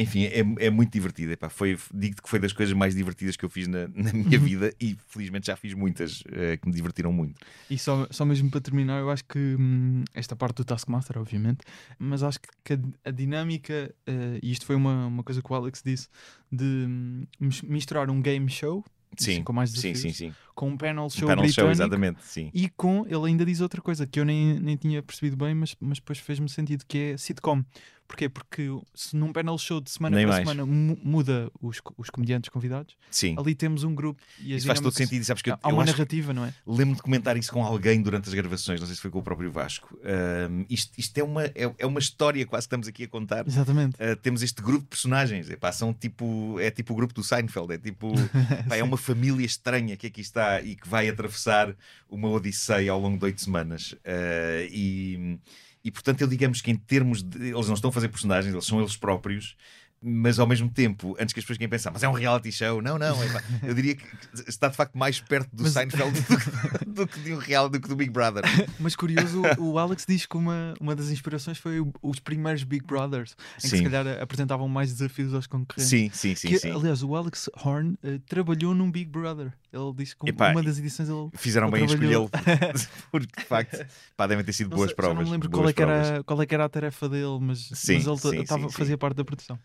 Enfim, é, é muito divertido. Epá, foi, digo-te que foi das coisas mais divertidas que eu fiz na, na minha vida e felizmente já fiz muitas eh, que me divertiram muito. E só, só mesmo para terminar, eu acho que hum, esta parte do Taskmaster, obviamente, mas acho que, a, a dinâmica, eh, e isto foi uma, uma coisa que o Alex disse, de hum, mis- misturar um game show Sim, com mais sim, desafios, sim, sim. com um panel show Um panel show, exatamente, sim. e com, ele ainda diz outra coisa que eu nem, nem tinha percebido bem, mas, mas depois fez-me sentido, que é sitcom. Porquê? Porque se num panel show de semana Nem para mais. semana mu- muda os, co- os comediantes convidados, Sim. ali temos um grupo e as Isso faz todo dinâmicas- sentido. E sabes que eu, Há eu uma acho que narrativa, não é? lembro de comentar isso com alguém durante as gravações, não sei se foi com o próprio Vasco. Ahm, isto isto é, uma, é, é uma história quase que estamos aqui a contar. Exatamente. Uh, temos este grupo de personagens, Epá, são tipo, é tipo o grupo do Seinfeld, é tipo pá, é uma família estranha que aqui está e que vai atravessar uma odisseia ao longo de oito semanas. Uh, e, e portanto, eu digamos que em termos de. Eles não estão a fazer personagens, eles são eles próprios. Mas ao mesmo tempo, antes que as pessoas queiram pensar, mas é um reality show, não, não, epá, eu diria que está de facto mais perto do Mas- Seinfeld do, que- de um reality do que do Big Brother. Mas curioso, o Alex diz que uma, uma das inspirações foi os primeiros Big Brothers, em que se Sim. calhar apresentavam mais desafios aos concorrentes. Sim, sim, sim, Que, sim. Aliás, o Alex Horn eh, trabalhou num Big Brother. Ele disse que Epá, uma das edições ele. Fizeram ele bem em trabalhou. escolhê-lo, porque de facto pá, devem ter sido Não boas sei- provas. Não me lembro qual é, era, qual é que era a tarefa dele, mas, Sim, mas ele sim, tava- sim, sim. fazia parte da produção.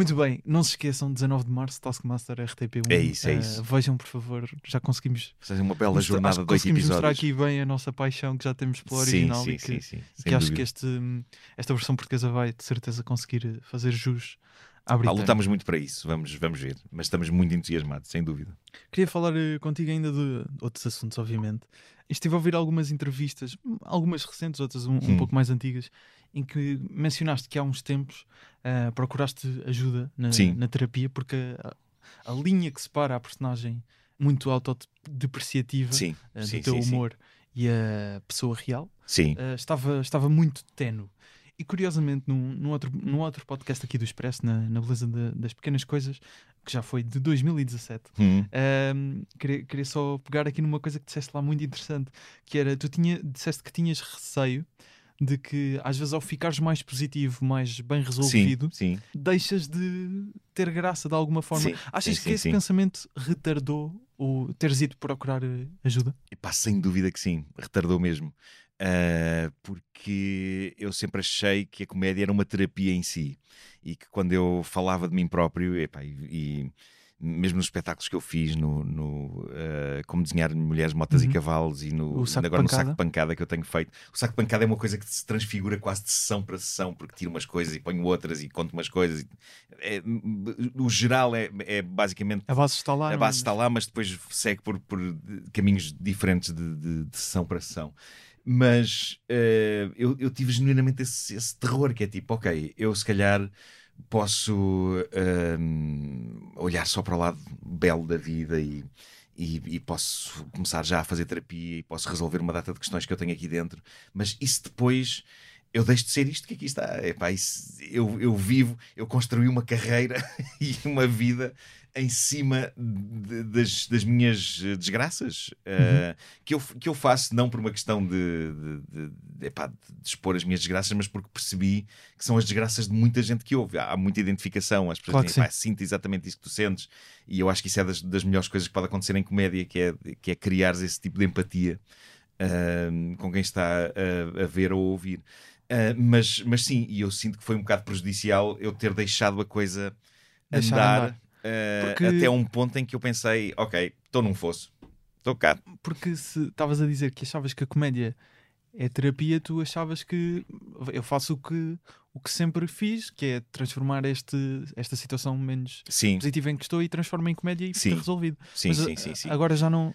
Muito bem, não se esqueçam, 19 de março, Taskmaster RTP1. É isso, é isso. vejam, por favor, já conseguimos, Fazer uma bela jornada de oito conseguimos mostrar episódios. aqui bem a nossa paixão que já temos pelo sim, original sim, e que, sim, e que acho que este, esta versão portuguesa vai de certeza conseguir fazer jus à Pá, britânica. lutamos muito para isso, vamos, vamos ver. Mas estamos muito entusiasmados, sem dúvida. Queria falar eh, contigo ainda de outros assuntos, obviamente. Estive a ouvir algumas entrevistas, hum, algumas recentes, outras um, um Hum. pouco mais antigas, em que mencionaste que há uns tempos ah, procuraste ajuda na, Sim. na terapia, porque a, a linha que separa a personagem muito autodepreciativa Sim, sim, do teu sim, sim. humor e a pessoa real Sim, ah, estava, estava muito tenue. E curiosamente, num, num, outro, num outro podcast aqui do Expresso, na, na Beleza de- das Pequenas Coisas, que já foi de 2017, Hum, Ahm, queria, queria só pegar aqui numa coisa que disseste lá muito interessante, que era, tu tinha, disseste que tinhas receio de que às vezes ao ficares mais positivo, mais bem sim, resolvido, sim. deixas de ter graça de alguma forma. Sim, Achas sim, que sim, esse sim. pensamento retardou o teres ido procurar eh, ajuda? Epá, sem dúvida que sim, retardou mesmo. Ah, porque eu sempre achei que a comédia era uma terapia em si e que quando eu falava de mim próprio, epá, e, e mesmo nos espetáculos que eu fiz, no, no, ah, como desenhar mulheres, motas Uhum. e cavalos, e no, agora no saco de pancada que eu tenho feito, o saco de pancada é uma coisa que se transfigura quase de sessão para sessão, porque tiro umas coisas e ponho outras e conto umas coisas. é, o geral é, é basicamente A base está lá. a é? base está lá, mas depois segue por, por caminhos diferentes de, de- de sessão para sessão. Mas eh, eu, eu tive genuinamente esse, esse terror que é tipo, ok, eu se calhar posso ehm, olhar só para o lado belo da vida e, e, e posso começar já a fazer terapia e posso resolver uma data de questões que eu tenho aqui dentro, mas isso depois eu deixo de ser isto que aqui está. Epá, isso- eu, eu vivo, eu construí uma carreira e uma vida em cima de- das, das minhas eh, desgraças eh, que, eu, que eu faço não por uma questão de, de, de, epá, de expor as minhas desgraças, mas porque percebi que são as desgraças de muita gente que ouve. Há, há muita identificação, as pessoas Claro dizem, "Pá, sinto exatamente isso que tu sentes, e eu acho que isso é das, das melhores coisas que pode acontecer em comédia, que é, que é criar esse tipo de empatia ahm, com quem está a, a ver ou a ouvir. Ah, mas, mas sim, e eu sinto que foi um bocado prejudicial eu ter deixado a coisa Deixar andar, andar. Ah, Porque- até um ponto em que eu pensei, ok, estou num fosso, estou cá. Porque se estavas a dizer que achavas que a comédia é terapia, tu achavas que eu faço o que, o que sempre fiz, que é transformar este, esta situação menos Sim, positiva em que estou e transformo em comédia e Sim. fica resolvido. sim, Mas, sim, sim, sim. Agora já não.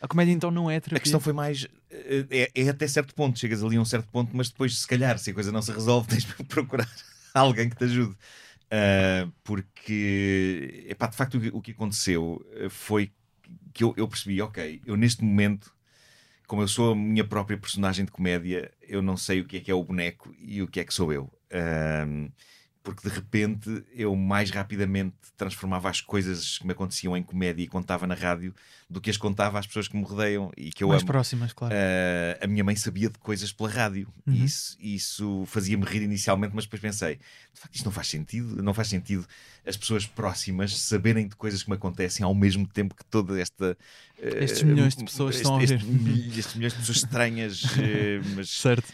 A comédia então não é terapia. A questão foi mais. eh, É, é até certo ponto, chegas ali a um certo ponto, mas depois, se calhar, se a coisa não se resolve, tens de procurar alguém que te ajude. Ah, porque, epá, de facto, o que, o que aconteceu eh, foi que eu, eu percebi: ok, eu neste momento, como eu sou a minha própria personagem de comédia, eu não sei o que é que é o boneco e o que é que sou eu. Ah, porque de repente eu mais rapidamente transformava as coisas que me aconteciam em comédia e contava na rádio do que as contava às pessoas que me rodeiam e que eu mais amo. próximas, claro. Uh, a minha mãe sabia de coisas pela rádio Uhum. e isso, isso fazia-me rir inicialmente, mas depois pensei: de facto, isto não faz sentido. Não faz sentido as pessoas próximas saberem de coisas que me acontecem ao mesmo tempo que toda esta. uh, Estes milhões de pessoas este- estão a este ouvir. mil- Estes milhões de pessoas estranhas, uh, mas certo.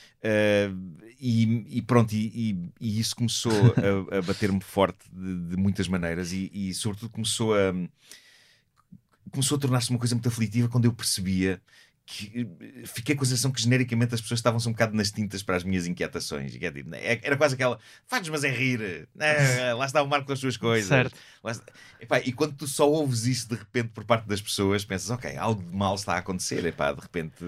E, e pronto, e, e- e isso começou a, a bater-me forte de, de muitas maneiras e, sobretudo começou a começou a tornar-se uma coisa muito aflitiva quando eu percebia que fiquei com a sensação que genericamente as pessoas estavam-se um bocado nas tintas para as minhas inquietações. Quer dizer, é- Era quase aquela faz mas é rir, Ah, lá está o Marco com as suas coisas. Certo. Epá, e quando tu só ouves isso de repente por parte das pessoas, pensas, ok, algo de mal está a acontecer. Epá, de repente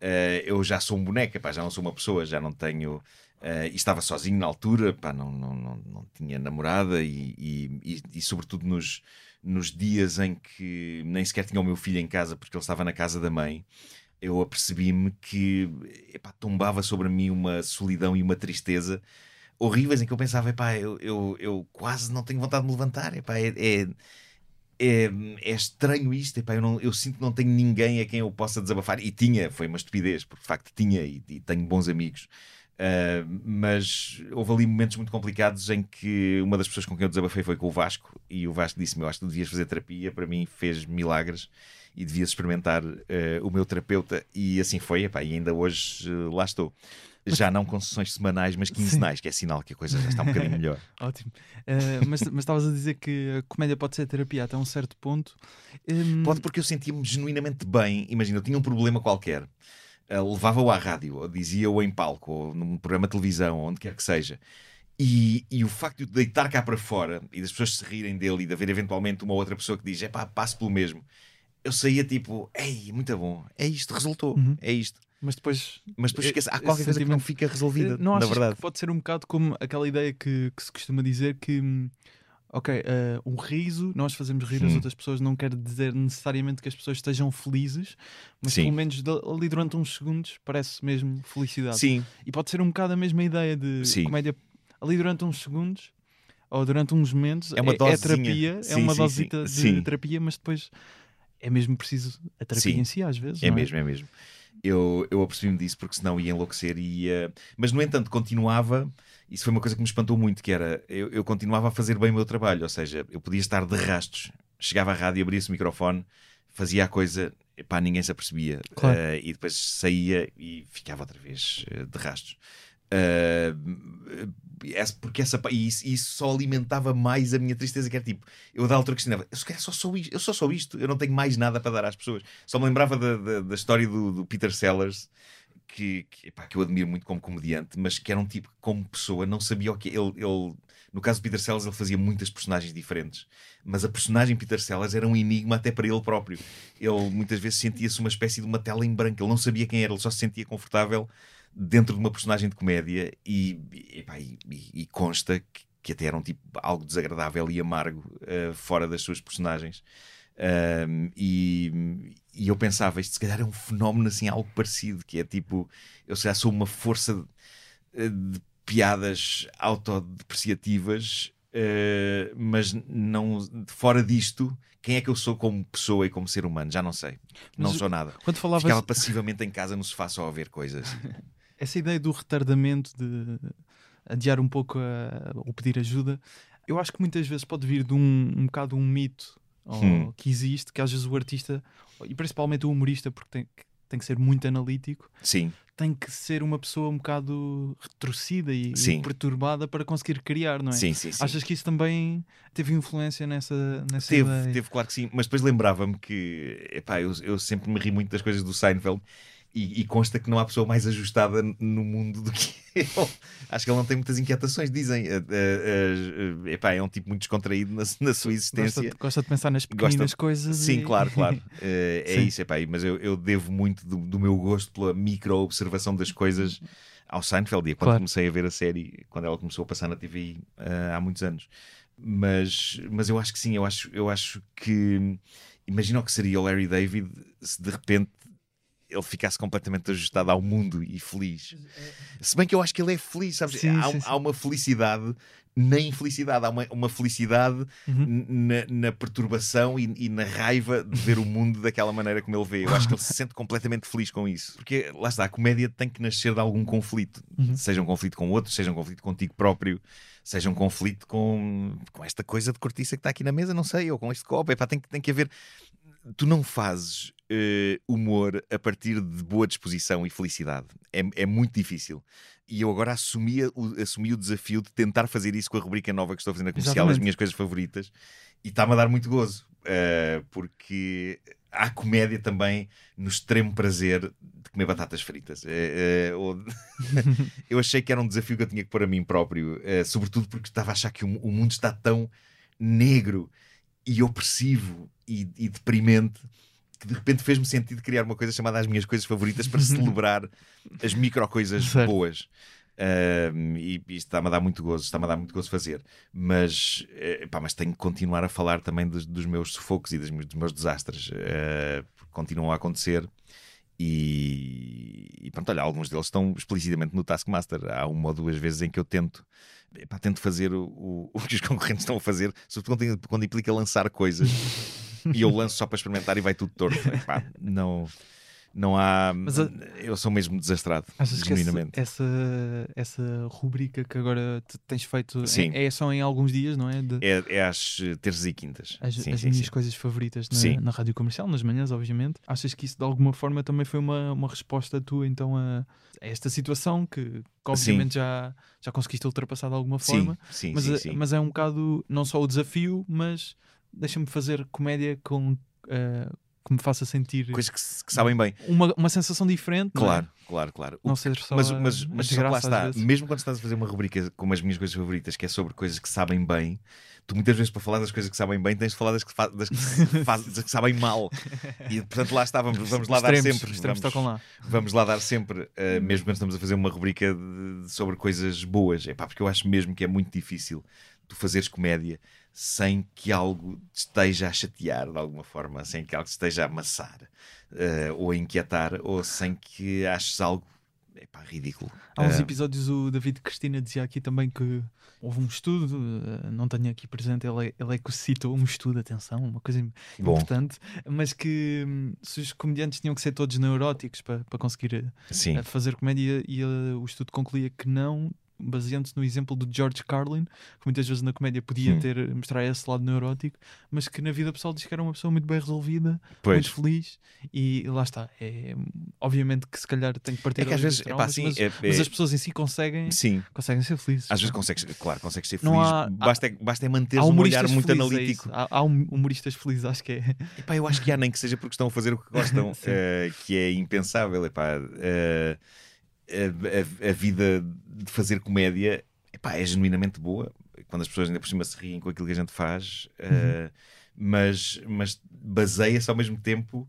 eh, eu já sou um boneco, epá, já não sou uma pessoa, já não tenho. eh, e estava sozinho na altura, epá, não, não, não, não tinha namorada e, e, e- e sobretudo nos, nos dias em que nem sequer tinha o meu filho em casa porque ele estava na casa da mãe, eu apercebi-me que epá, tombava sobre mim uma solidão e uma tristeza horríveis em que eu pensava, epá, eu, eu, eu quase não tenho vontade de me levantar, epá, é, é, é, é estranho isto, epá, eu, não, eu sinto que não tenho ninguém a quem eu possa desabafar. E tinha, foi uma estupidez, porque de facto tinha e, e tenho bons amigos. Uh, mas houve ali momentos muito complicados em que uma das pessoas com quem eu desabafei foi com o Vasco e o Vasco disse-me: Eu acho que tu devias fazer terapia. Para mim, fez milagres e devias experimentar uh, o meu terapeuta. E assim foi, epá, e ainda hoje uh, lá estou. Já não com sessões semanais, mas quinzenais, que é sinal que a coisa já está um bocadinho melhor. Ótimo. Uh, mas, mas estavas a dizer que a comédia pode ser terapia até um certo ponto. Um... Pode, porque eu sentia-me genuinamente bem. Imagina, eu tinha um problema qualquer, uh, levava-o à rádio, ou dizia-o em palco, ou num programa de televisão, onde quer que seja. E, e, o facto de deitar cá para fora e das pessoas se rirem dele e de haver eventualmente uma outra pessoa que diz: é pá, passo pelo mesmo. Eu saía tipo, ei, muito bom, é isto, resultou, uhum. é isto. Mas depois, mas depois esquece, há qualquer coisa que não fica resolvida. Não na verdade. pode ser um bocado como aquela ideia que, que se costuma dizer que hum, ok, uh, um riso, nós fazemos rir hum. as outras pessoas, não quer dizer necessariamente que as pessoas estejam felizes, mas Sim. pelo menos ali durante uns segundos parece mesmo felicidade. Sim. E pode ser um bocado a mesma ideia de Sim. comédia ali durante uns segundos ou durante uns momentos. É uma é, é terapia, sim, é uma dose de terapia, mas depois é mesmo preciso a terapia em si, às vezes. É, é mesmo, é mesmo eu, eu apercebi-me disso porque senão ia enlouquecer e ia... Mas, no entanto, continuava... Isso foi uma coisa que me espantou muito, que era... Eu, eu continuava a fazer bem o meu trabalho, ou seja, eu podia estar de rastos. Chegava à rádio, abria-se o microfone, fazia a coisa... Pá, ninguém se apercebia. Claro. Uh, e depois saía e ficava outra vez uh, de rastos. Uh, porque essa e isso, isso, só alimentava mais a minha tristeza, que era tipo, eu da altura questionava, eu só sou isto, eu só sou isto, eu não tenho mais nada para dar às pessoas. Só me lembrava da, da, da história do, do, Peter Sellers, que, que, que, eu admiro muito como comediante, mas que era um tipo que, como pessoa, não sabia o que ele, ele. No caso do Peter Sellers, ele fazia muitas personagens diferentes, mas a personagem Peter Sellers era um enigma até para ele próprio. Ele muitas vezes sentia-se uma espécie de uma tela em branco, ele não sabia quem era, ele só se sentia confortável dentro de uma personagem de comédia e, e, e, e consta que, que, até era um tipo algo desagradável e amargo uh, fora das suas personagens. Um, e, e, eu pensava, isto se calhar é um fenómeno assim, algo parecido, que é tipo, eu já sou uma força de, eh, de piadas autodepreciativas, uh, mas não fora disto, quem é que eu sou como pessoa e como ser humano? Já não sei. Mas não sou nada. Quando falavas... Ficava passivamente em casa no sofá só a ver coisas. essa ideia do retardamento, de adiar um pouco a, ou pedir ajuda, eu acho que muitas vezes pode vir de um, um bocado um mito hum. que existe, que às vezes o artista, e principalmente o humorista, porque tem, tem que ser muito analítico, Sim. tem que ser uma pessoa um bocado retorcida e, e, perturbada para conseguir criar, não é? Sim, sim, sim. Achas que isso também teve influência nessa, nessa teve, ideia? Teve, claro que sim, mas depois lembrava-me que epá, eu, eu sempre me ri muito das coisas do Seinfeld e, e, consta que não há pessoa mais ajustada no mundo do que ele. Acho que ele não tem muitas inquietações, dizem. Uh, uh, uh, epá, é um tipo muito descontraído na, na sua existência. Gosta, gosta, de pensar nas pequenas coisas. Sim, e... claro, claro. é Sim. isso, epá, mas eu, eu devo muito do, do, meu gosto pela micro-observação das coisas ao Seinfeld. E quando claro. comecei a ver a série, quando ela começou a passar na TV há muitos anos. Mas, mas eu acho que sim, eu acho, eu acho que. Imagina o que seria o Larry David se de repente ele ficasse completamente ajustado ao mundo e feliz. Se bem que eu acho que ele é feliz, sabes? Sim, há, sim, há, uma felicidade na infelicidade, há uma, uma felicidade uhum. na, na, perturbação e, e, na raiva de ver o mundo daquela maneira como ele vê. Eu acho que ele se sente completamente feliz com isso. Porque lá está, a comédia tem que nascer de algum conflito, uhum. seja um conflito com outro, seja um conflito contigo próprio, seja um conflito com, com esta coisa de cortiça que está aqui na mesa, não sei, ou com este copo. Epá, tem, tem que haver. Tu não fazes uh, humor a partir de boa disposição e felicidade. É, é muito difícil. E eu agora assumi o, assumi o desafio de tentar fazer isso com a rubrica nova que estou fazendo na comercial, Exatamente. as minhas coisas favoritas, e está-me a dar muito gozo, uh, porque há comédia também no extremo prazer de comer batatas fritas. Uh, eu achei que era um desafio que eu tinha que pôr a mim próprio, sobretudo porque estava a achar que o, o mundo está tão negro e opressivo e, e deprimente que de repente fez-me sentido criar uma coisa chamada As Minhas Coisas Favoritas para celebrar as micro coisas boas. Uh, e isto está-me a dar muito gozo, está-me a dar muito gozo fazer, mas, uh, pá, mas tenho que continuar a falar também dos, dos meus sufocos e dos, dos meus desastres, uh, continuam a acontecer E, e pronto, olha, alguns deles estão explicitamente no Taskmaster. Há uma ou duas vezes em que eu tento, epá, tento fazer o, o, o que os concorrentes estão a fazer, sobretudo quando, quando implica lançar coisas. E eu lanço só para experimentar e vai tudo torto. Epá, não não há. Mas Eu sou mesmo desastrado, Achas que essa, essa, essa rubrica que agora te- tens feito Sim. é, é só em alguns dias, não é? De- É, é às terças e quintas. as, sim, as sim, minhas coisas favoritas na, na rádio comercial, nas manhãs, obviamente. Achas que isso de alguma forma também foi uma, uma resposta tua então a, a esta situação que, que obviamente já, já conseguiste ultrapassar de alguma forma, sim, mas, sim, é- sim. mas é um bocado não só o desafio, mas deixa-me fazer comédia com eh, que me faça sentir Coisas que, que sabem bem. uma, uma sensação diferente. não é? Claro, claro, claro. O Não ser só mas, mas, mas só lá está, mesmo quando estás a fazer uma rubrica como as minhas coisas favoritas, que é sobre coisas que sabem bem, tu muitas vezes para falar das coisas que sabem bem tens de falar das que, das que, das que sabem mal. E portanto lá está, vamos, vamos lá dar Extremos, sempre. extremos vamos, lá. vamos lá dar sempre, eh, mesmo quando estamos a fazer uma rubrica de- sobre coisas boas. É pá, porque eu acho mesmo que é muito difícil tu fazeres comédia sem que algo te esteja a chatear de alguma forma, sem que algo te esteja a amassar eh, ou a inquietar, ou sem que aches algo epá, ridículo. Há uns Eh, episódios o David Cristina dizia aqui também que houve um estudo, eh, não tenho aqui presente, ele é, ele é que citou um estudo, atenção, uma coisa Bom, importante, mas que hum, se os comediantes tinham que ser todos neuróticos para, para conseguir sim. fazer comédia e eh, o estudo concluía que não, baseando-se no exemplo do George Carlin, que muitas vezes na comédia podia Hum. ter mostrar esse lado neurótico, mas que na vida pessoal diz que era uma pessoa muito bem resolvida, Pois. muito feliz e lá está. É, obviamente que se calhar tem que partir É que às vezes, epá, traumas, sim, mas, é- mas é- as pessoas em si conseguem, Sim, conseguem ser felizes. às vezes consegues, claro, consegues ser Não feliz, há- basta, é, basta é manteres há um olhar muito felizes, é analítico. isso. Há, há hum- humoristas felizes, acho que é. Epá, eu acho que há, nem que seja porque estão a fazer o que gostam, Sim. eh, que é impensável. Epá, eh, a, a- a vida de fazer comédia epá, é genuinamente boa. Quando as pessoas ainda por cima se riem com aquilo que a gente faz, eh, mas, mas baseia-se ao mesmo tempo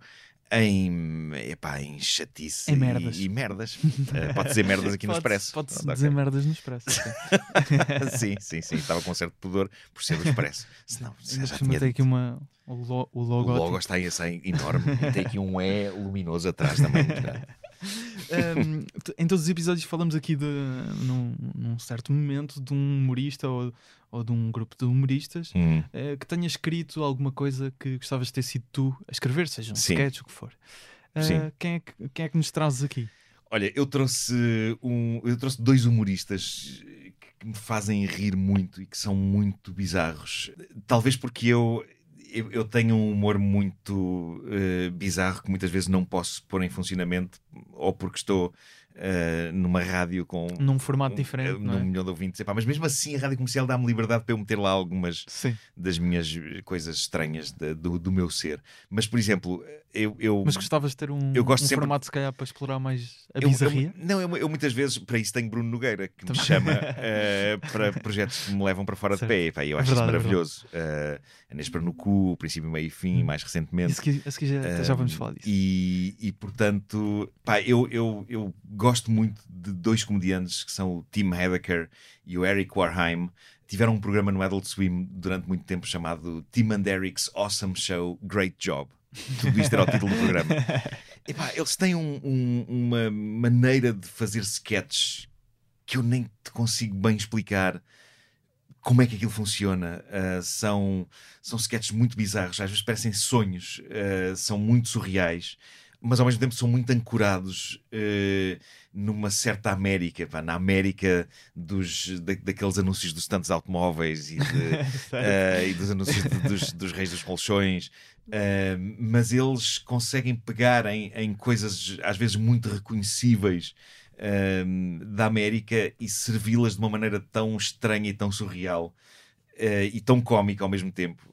em, epá, em chatice Em e- merdas. E, merdas. Eh, pode dizer merdas aqui no Expresso. Pronto, dizer merdas no Expresso. sim. sim, sim. Estava com um certo pudor por ser do Expresso. Senão, já cima tinha aqui uma, o, lo, o O logo. logo está aí assim, enorme e tem aqui um E luminoso atrás também. Um, em todos os episódios falamos aqui de num, num certo momento de um humorista ou, ou de um grupo de humoristas Hum, eh, que tenha escrito alguma coisa que gostavas de ter sido tu a escrever, seja um Sim. sketch, o que for. Sim. Quem, é que, quem é que nos trazes aqui? Olha, eu trouxe, um, eu trouxe dois humoristas que me fazem rir muito e que são muito bizarros. Talvez porque eu, eu, eu tenho um humor muito eh, bizarro que muitas vezes não posso pôr em funcionamento, ou porque estou eh, numa rádio com Num formato um- diferente, eh, não num é? milhão de ouvintes. Epá, mas mesmo assim a rádio comercial dá-me liberdade para eu meter lá algumas Sim, das minhas coisas estranhas da- do, do meu ser. Mas, por exemplo, eu. eu mas gostavas de ter um, Eu gosto um sempre- formato, se calhar, para explorar mais a eu- bizarria? eu- não, eu, eu muitas vezes, para isso tenho Bruno Nogueira, que me Também. chama eh, para projetos que me levam para fora Certo. de pé. Epá, eu É acho verdade, é isso maravilhoso. Eh, A Nespera no Cu, Princípio, Meio e Fim, Hum. mais recentemente. Isso que, isso que já, já vamos falar disso. E, e, portanto, pá, eu, eu, eu gosto muito de dois comediantes que são o Tim Heidecker e o Eric Warheim. Tiveram um programa no Adult Swim durante muito tempo chamado Tim and Eric's Awesome Show Great Job. Tudo isto era o título do programa. Epá, eles têm um- um- uma maneira de fazer sketches que eu nem te consigo bem explicar como é que aquilo funciona. Ah, são, são sketches muito bizarros, às vezes parecem sonhos, ah, são muito surreais, mas ao mesmo tempo são muito ancorados ah, numa certa América, pá, na América dos, da- daqueles anúncios dos tantos automóveis e, de, ah, e dos anúncios de- dos, dos reis dos colchões. Ah, mas eles conseguem pegar em, em coisas às vezes muito reconhecíveis da América e servi-las de uma maneira tão estranha e tão surreal e tão cómica ao mesmo tempo.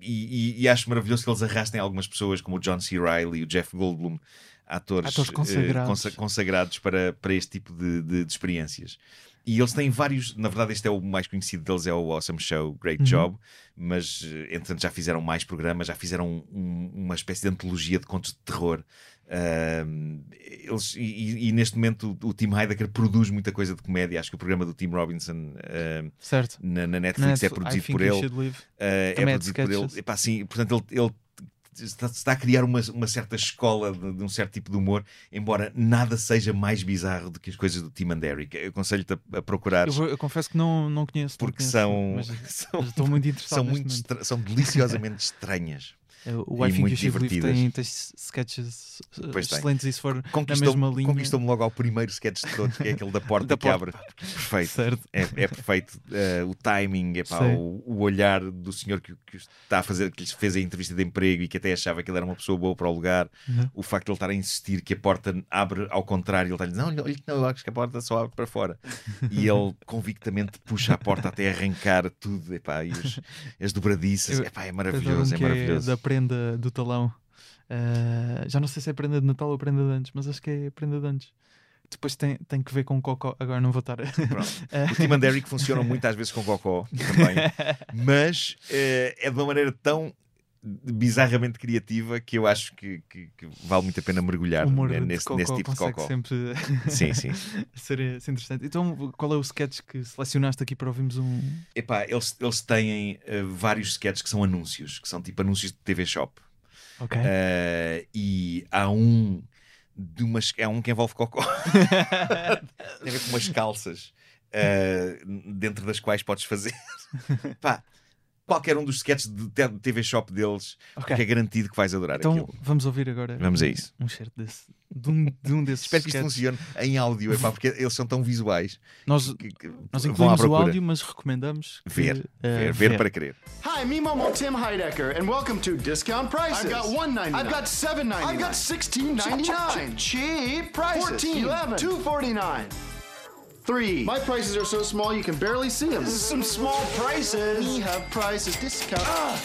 E, e- e acho maravilhoso que eles arrastem algumas pessoas como o John C. Reilly e o Jeff Goldblum, atores, Atores eh, consagrados. consa- consagrados para, para este tipo de, de- de experiências. E eles têm vários, na verdade, este é o mais conhecido deles, é o Awesome Show, Great Uhum. Job, mas eh, entretanto já fizeram mais programas, já fizeram um- uma espécie de antologia de contos de terror. Ahm, eles, e, e- neste momento o, o Tim Heidecker produz muita coisa de comédia. Acho que o programa do Tim Robinson ahm, Certo. na, na Netflix é Netflix, I produzido think por ele. Uh, é é produzido por ele. Epá, sim, portanto, ele, ele está, está a criar uma, uma certa escola de, de um certo tipo de humor, embora nada seja mais bizarro do que as coisas do Tim and Eric. Eu aconselho-te a, a procurar Eu, eu confesso que não, não conheço. não porque conheço, são, mas- são, mas estou muito interessado. são, muito estra- são deliciosamente estranhas. É, O I Think muito You Should Live tem, tem sketches uh, Pois tem. excelentes e se for na mesma linha. Conquistou-me logo ao primeiro sketch de todos, que é aquele da porta Da que porta. abre. Perfeito. É, é perfeito Eh, o timing, epá, o, o olhar do senhor que, que está a fazer, que lhes fez a entrevista de emprego e que até achava que ele era uma pessoa boa para o lugar. Uhum. O facto de ele estar a insistir que a porta abre ao contrário, ele está a dizer: Não, olha, não, eu acho que a porta só abre para fora. E ele convictamente puxa a porta até arrancar tudo, epá, e os, as dobradiças. Epá, é maravilhoso, é que maravilhoso. da prenda do talão. Uh, já não sei se é prenda de Natal ou prenda de antes, mas acho que é prenda de antes. Depois tem, tem que ver com cocó. Agora não vou estar. Pronto. O Tim and Eric funciona muitas vezes com cocó também, mas eh, é de uma maneira tão bizarramente criativa que eu acho que, que- que vale muito a pena mergulhar né, nesse, cocó nesse tipo de cocó. sempre Sim, sim. ser, ser interessante. Então, qual é o sketch que selecionaste aqui para ouvirmos um. Epá, eles, eles têm eh, vários sketches que são anúncios, que são tipo anúncios de TV Shop. Ok. Eh, e há um de umas, é um que envolve cocó. Tem a ver com umas calças eh, dentro das quais podes fazer. Pá, qualquer um dos sketches de de TV Shop deles, Ok. que é garantido que vais adorar Então, aquilo. vamos ouvir agora Vamos a isso. um certo desse. De um, de um desses. Espero que isto sketches. funcione em áudio, epá, porque eles são tão visuais Nós, que, que nós incluímos o áudio, mas recomendamos que, Ver, eh, ver, ver para querer. Hi, me Momo Tim Heidecker, and welcome to Discount Prices. I've got $1.99. I've got $7.99. I've got $16.99. Cheap prices. 14 11. $2.49. Three. My prices are so small you can barely see them. Some small prices. We have prices discount. Ah,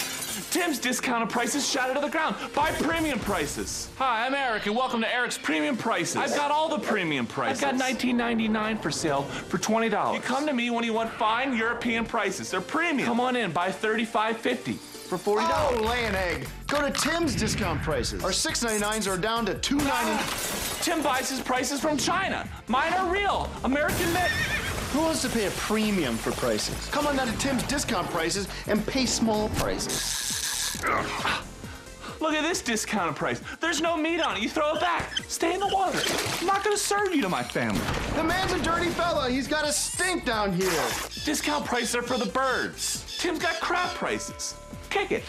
Tim's discounted prices shot to the ground. Buy premium prices. Hi, I'm Eric, and welcome to Eric's Premium Prices. I've got all the premium prices. I've got $19.99 for sale for $20. You come to me when you want fine European prices. They're premium. Come on in, buy $35.50 for $40. Oh, lay an egg. Go to Tim's discount prices. Our $6.99s are down to $2.99. Tim buys his prices from China. Mine are real, American made. Who wants to pay a premium for prices? Come on down to Tim's discount prices and pay small prices. Look at this discounted price. There's no meat on it. You throw it back. Stay in the water. I'm not going to serve you to my family. The man's a dirty fella. He's got a stink down here. Discount prices are for the birds. Tim's got crap prices. Kick it.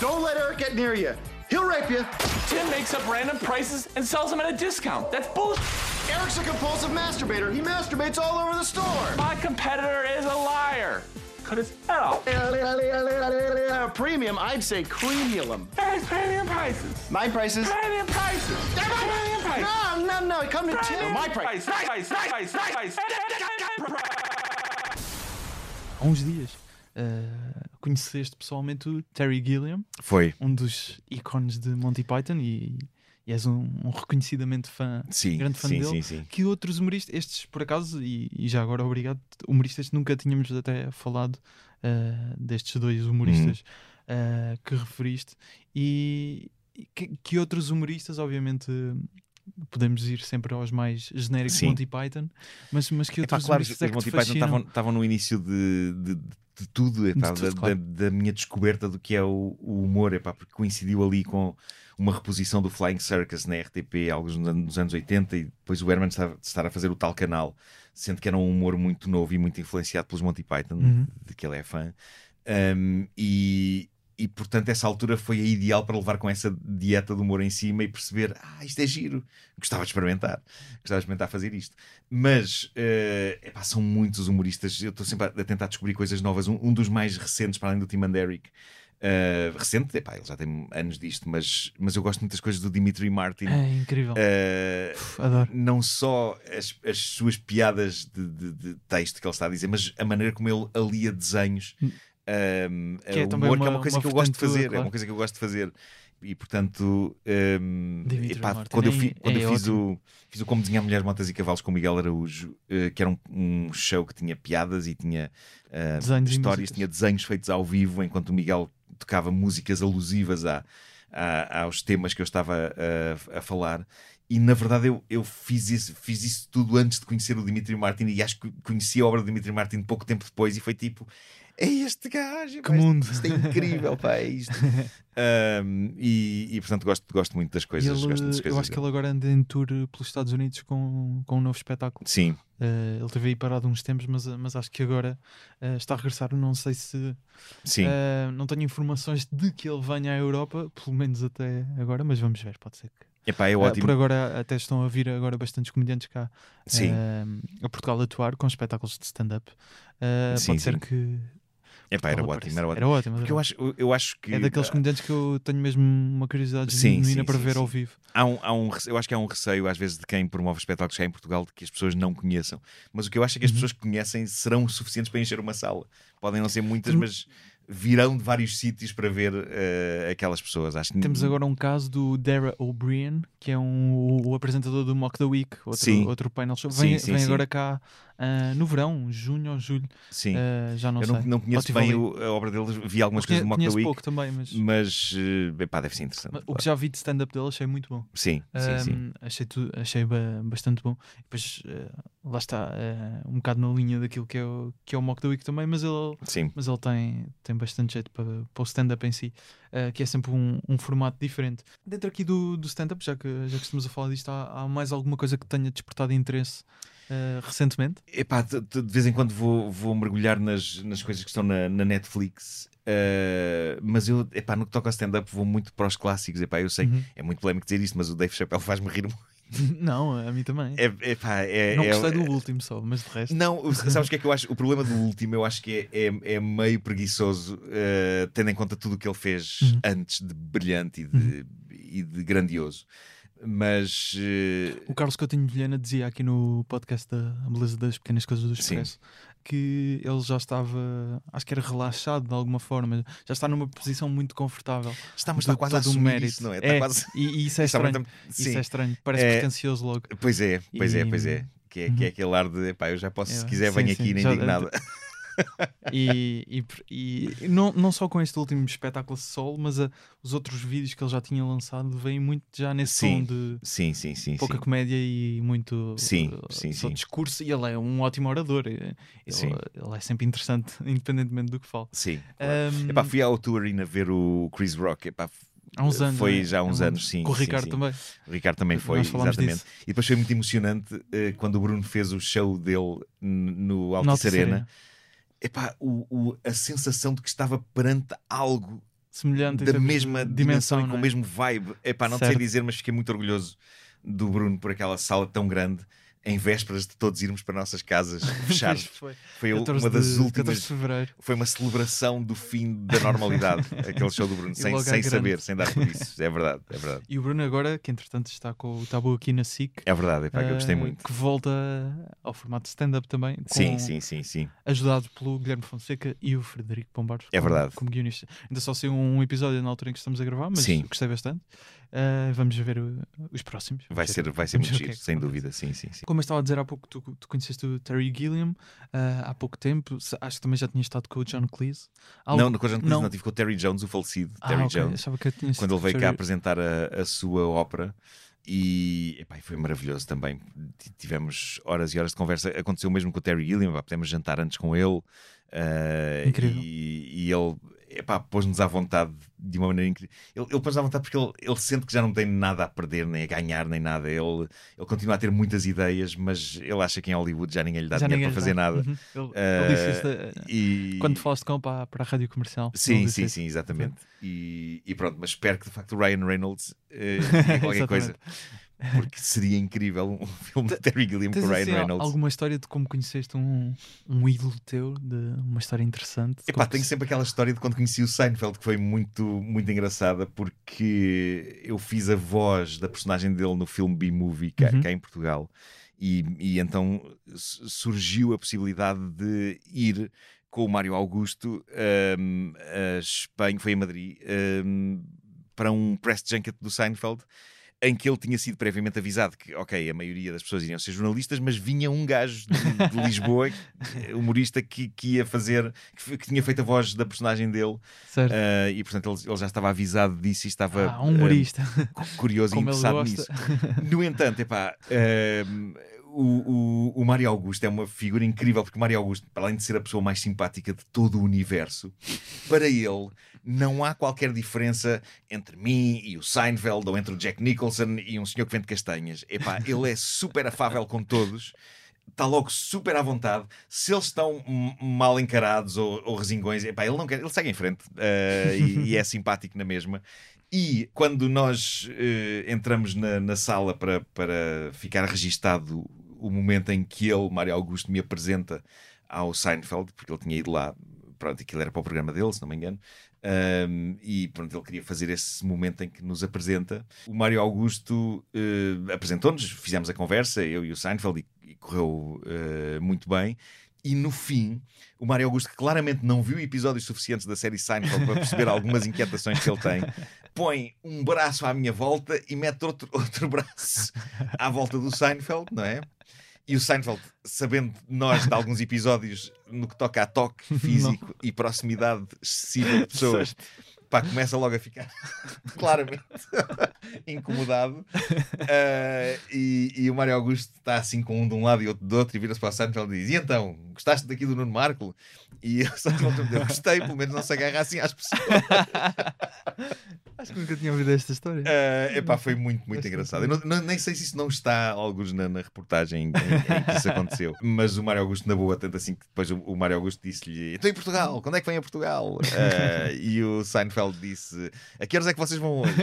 Don't let Eric get near you. He'll rape you. Tim makes up random prices and sells them at a discount. That's bullshit. Eric's a compulsive masturbator. He masturbates all over the store. My competitor is a liar. Cut his head off. Premium, I'd say cremulum. There's premium prices. My prices. Premium prices. Premium prices. No, no, no. Come to Tim. My price. price. Price. Price. Price. Há uns dias uh, conheceste pessoalmente o Terry Gilliam, Foi. um dos ícones de Monty Python, e, e és um, um reconhecidamente fã, Sim, grande fã sim, dele. sim, sim. Que outros humoristas, estes por acaso, e, e já agora obrigado, humoristas nunca tínhamos até falado uh, destes dois humoristas uh, que referiste, e, e que, que outros humoristas, obviamente. Podemos ir sempre aos mais genéricos Sim. Monty Python, mas, mas que outros claro, os é Monty Python estavam, no início de, de, de tudo, epá, De tudo, da, claro. da- da minha descoberta do que é o, o humor, epá, porque coincidiu ali com uma reposição do Flying Circus na RTP, alguns nos anos, nos anos 80, e depois o Herman estar, estar a fazer o tal canal, sendo que era um humor muito novo e muito influenciado pelos Monty Python, Uhum. de que ele é fã. Um, e, e portanto, essa altura foi a ideal para levar com essa dieta de humor em cima e perceber: ah, isto é giro, gostava de experimentar, gostava de experimentar fazer isto. Mas eh, epá, são muitos humoristas, eu estou sempre a, tentar descobrir coisas novas. Um, um dos mais recentes, para além do Tim and Eric. eh, recente, epá, ele já tem anos disto, mas, mas eu gosto muito das coisas do Dimitri Martin. É incrível. Eh, Uf, adoro. não só as, as suas piadas de, de- de texto que ele está a dizer, mas a maneira como ele alia desenhos. Um, Que é o também humor, que é uma- uma coisa uma que eu gosto de fazer, é claro. uma coisa que eu gosto de fazer. E portanto, um, epá, Martin quando eu, é- fi- quando é eu fiz, o, fiz o Como Desenhar Mulheres, Motas e Cavalos com o Miguel Araújo, eh, que era um, um show que tinha piadas e tinha Desenhos e histórias, tinha desenhos feitos ao vivo, enquanto o Miguel tocava músicas alusivas a, a- aos temas que eu estava a, a falar. E na verdade eu, eu fiz, isso, fiz isso tudo antes de conhecer o Dimitri Martin e acho que conheci a obra do Dimitri Martin pouco tempo depois e foi tipo. É este gajo, Que pá, isto- mundo. Isto, é incrível, pá, é isto. Ahm, e, e, portanto gosto, gosto muito das coisas. ele, gosto das eu coisas acho que ele agora anda em tour pelos Estados Unidos com, com um novo espetáculo. Sim, Eh, ele teve aí parado uns tempos, mas, mas acho que agora eh, está a regressar. Não sei se. sim. eh, não tenho informações de que ele venha à Europa, pelo menos até agora, mas vamos ver. Pode ser que. Epá, é Eh, ótimo. por agora até estão a vir agora bastantes comediantes cá Sim. eh, a Portugal atuar com espetáculos de stand-up. Eh, Sim, pode ser que. Epá, era ótimo, era ótimo. Era ótimo. Porque eu acho, eu acho que É daqueles comediantes que eu tenho mesmo uma curiosidade Sim, genuína sim, para sim, ver sim. ao vivo. há um, há um, eu acho que há um receio às vezes de quem promove espetáculos cá em Portugal de que as pessoas não conheçam. Mas o que eu acho é que as Uhum. pessoas que conhecem serão suficientes para encher uma sala. Podem não ser muitas, mas virão de vários sítios para ver eh, aquelas pessoas. Acho que Temos agora um caso do Dara O'Brien, que é um, o apresentador do Mock the Week, outro, Sim. outro painel show. Vem, sim, vem sim. agora cá ah, no verão, junho ou julho, Sim. ah, já não eu sei. não, não conheço bem ali. o- a obra dele, vi algumas Mas coisas do Mock the Week, pouco também, mas, mas eh, epá, deve ser interessante. mas o claro. que já vi de stand-up dele achei muito bom. Sim, sim, sim. Achei, tu, achei ba- bastante bom. E depois ah, lá está, ah, um bocado na linha daquilo que é o, que é o Mock the Week também, mas ele, Sim, mas ele tem, tem bastante jeito para, para o stand-up em si, eh, que é sempre um, um formato diferente. Dentro aqui do, do stand-up, já que, já que estamos a falar disto, há, há mais alguma coisa que tenha despertado interesse eh, recentemente? Epá, de, de- vez em quando vou, vou mergulhar nas, nas coisas que estão na, na Netflix. eh, mas eu, epá, no que toca ao stand-up, vou muito para os clássicos. Epá, eu sei, Uhum. é muito polémico dizer isto, mas o Dave Chappelle faz-me rir muito. Não, a mim também. É, epá, é, não é- gostei do último só, mas de resto. Não, sabes o que é que eu acho? O problema do último eu acho que é, é, é meio preguiçoso, eh, tendo em conta tudo o que ele fez Uhum. antes de brilhante e de, e de grandioso. Mas eh, O Carlos Coutinho Vilhena dizia aqui no podcast da A Beleza das Pequenas Coisas do Sim. Expresso que ele já estava, acho que era relaxado de alguma forma, já está numa posição muito confortável. está, mas está quase a assumir mérito. isso, não é? Está quase... E, e isso é está muito- estranho. Isso Sim. é estranho. Parece É- pretencioso logo. Pois é, pois é, E- pois é. Que é, que é aquele ar de, epá, eu já posso, se É, quiser, sim, venho sim, aqui, nem já- digo nada. E, e, e não, não só com este último espetáculo solo, mas a- os outros vídeos que ele já tinha lançado vêm muito já nesse Sim, tom de Sim, sim, sim. pouca sim. comédia e muito Sim, uh, sim, só sim. discurso. E ele é um ótimo orador. Ele, Sim. ele é sempre interessante, independentemente do que fala. Sim. claro. Um, Epá, fui ao Tour Arena ver o Chris Rock. Epá, há uns anos. Foi é? já há uns É um- anos, sim, Com o sim, Ricardo sim. também. O Ricardo também foi, exatamente. disso. E depois foi muito emocionante eh, quando o Bruno fez o show dele no Altice Altice Arena. Arena. Epá, o, o- a sensação de que estava perante algo Semelhante em da mesma dimensão, e com não o é? mesmo vibe. Epá, não sei Certo. dizer, mas fiquei muito orgulhoso do Bruno por aquela sala tão grande. Em vésperas de todos irmos para nossas casas fechar. Foi. Foi 14 uma das de- 14 últimas de fevereiro. foi uma celebração do fim da normalidade, aquele show do Bruno, sem, sem saber, sem dar por isso. É verdade, é verdade. E o Bruno agora, que entretanto está com o Tabu aqui na SIC, É verdade, é pá, que eu gostei eh, muito. que volta ao formato stand-up também, Sim, sim, sim, sim. ajudado pelo Guilherme Fonseca e o Frederico Pombares. É como- verdade. Como guionista. Ainda só saiu um episódio na altura em que estamos a gravar, mas Sim. gostei bastante. Eh, vamos ver o- os próximos. Vai ser, vai ser vamos muito o giro, é sem dúvida, sim, sim, sim. Como eu estava a dizer há pouco, tu, tu conheceste o Terry Gilliam eh, há pouco tempo. Acho que também já tinha estado com o John Cleese. Algo- Não, no Conjunto Cruz não. não tive com o Terry Jones, o falecido Ah, Terry ok, Jones, quando ele veio cá Terry- apresentar a, a sua ópera. E epá, foi maravilhoso também. Tivemos horas e horas de conversa. Aconteceu o mesmo com o Terry Gilliam, pá, pudemos jantar antes com ele. eh, Incrível. E, e ele epá, pôs-nos à vontade de uma maneira incrível. Ele, ele pôs-nos à vontade porque ele, ele sente que já não tem nada a perder, nem a ganhar, nem nada. Ele, ele continua a ter muitas ideias, mas ele acha que em Hollywood já ninguém lhe dá Já dinheiro para fazer dá. nada. Uhum. Ele, Eh, ele disse isso eh, E... quando falaste com para, para a rádio comercial. Sim, sim, isso. sim, exatamente. E, e pronto, mas espero que de facto o Ryan Reynolds diga qualquer coisa. Porque seria incrível um filme de Terry Gilliam com Ryan assim, Reynolds. alguma história de como conheceste um, um ídolo teu, de uma história interessante? Epá, tenho sempre aquela história de quando conheci o Seinfeld que foi muito, muito engraçada porque eu fiz a voz da personagem dele no filme B-Movie cá, Uhum. cá em Portugal e, e então su- surgiu a possibilidade de ir com o Mário Augusto hum, a Espanha, foi a Madrid, hum, para um press junket do Seinfeld em que ele tinha sido previamente avisado que, ok, a maioria das pessoas iriam ser jornalistas, mas vinha um gajo de, de Lisboa, humorista, que, que ia fazer, que, que tinha feito a voz da personagem dele, Certo. ah, e portanto ele, ele já estava avisado disso e estava ah, um humorista. cu- curioso e como ele interessado nisso. No entanto, epá, ah, o, o, o Mário Augusto é uma figura incrível, porque o Mário Augusto, além de ser a pessoa mais simpática de todo o universo, para ele não há qualquer diferença entre mim e o Seinfeld, ou entre o Jack Nicholson e um senhor que vende castanhas. Epá, ele é super afável com todos. Está logo super à vontade. Se eles estão mal encarados ou, ou resingões, epá, ele não quer, ele segue em frente eh, e, e é simpático na mesma. E quando nós eh, entramos na, na sala para, para ficar registado o momento em que ele, Mário Augusto, me apresenta ao Seinfeld, porque ele tinha ido lá, pronto, aquilo era para o programa dele, se não me engano, um, e pronto, ele queria fazer esse momento em que nos apresenta. O Mário Augusto eh, apresentou-nos, fizemos a conversa, eu e o Seinfeld, e, e correu eh, muito bem. E no fim, o Mário Augusto, que claramente não viu episódios suficientes da série Seinfeld para perceber algumas inquietações que ele tem, põe um braço à minha volta e mete outro, outro braço à volta do Seinfeld, não é? E o Seinfeld, sabendo nós de alguns episódios no que toca a toque físico e proximidade excessiva de pessoas, pá, começa logo a ficar claramente incomodado. Ah, e, e o Mário Augusto está assim com um de um lado e outro do outro e vira-se para o Seinfeld e diz: E então, gostaste daqui do Nuno Marco? E o Seinfeld respondeu: Gostei, pelo menos não se agarra assim às pessoas. Acho que nunca tinha ouvido esta história. Uh, epá, foi muito, muito engraçado. Não- não- nem sei se isso não está, alguns, na, na reportagem em, em que isso aconteceu. Mas o Mário Augusto, na boa, tanto assim que depois o, o Mário Augusto disse-lhe: Estou em Portugal, quando é que vem a Portugal? Uh, e o Seinfeld disse: A que horas é que vocês vão hoje?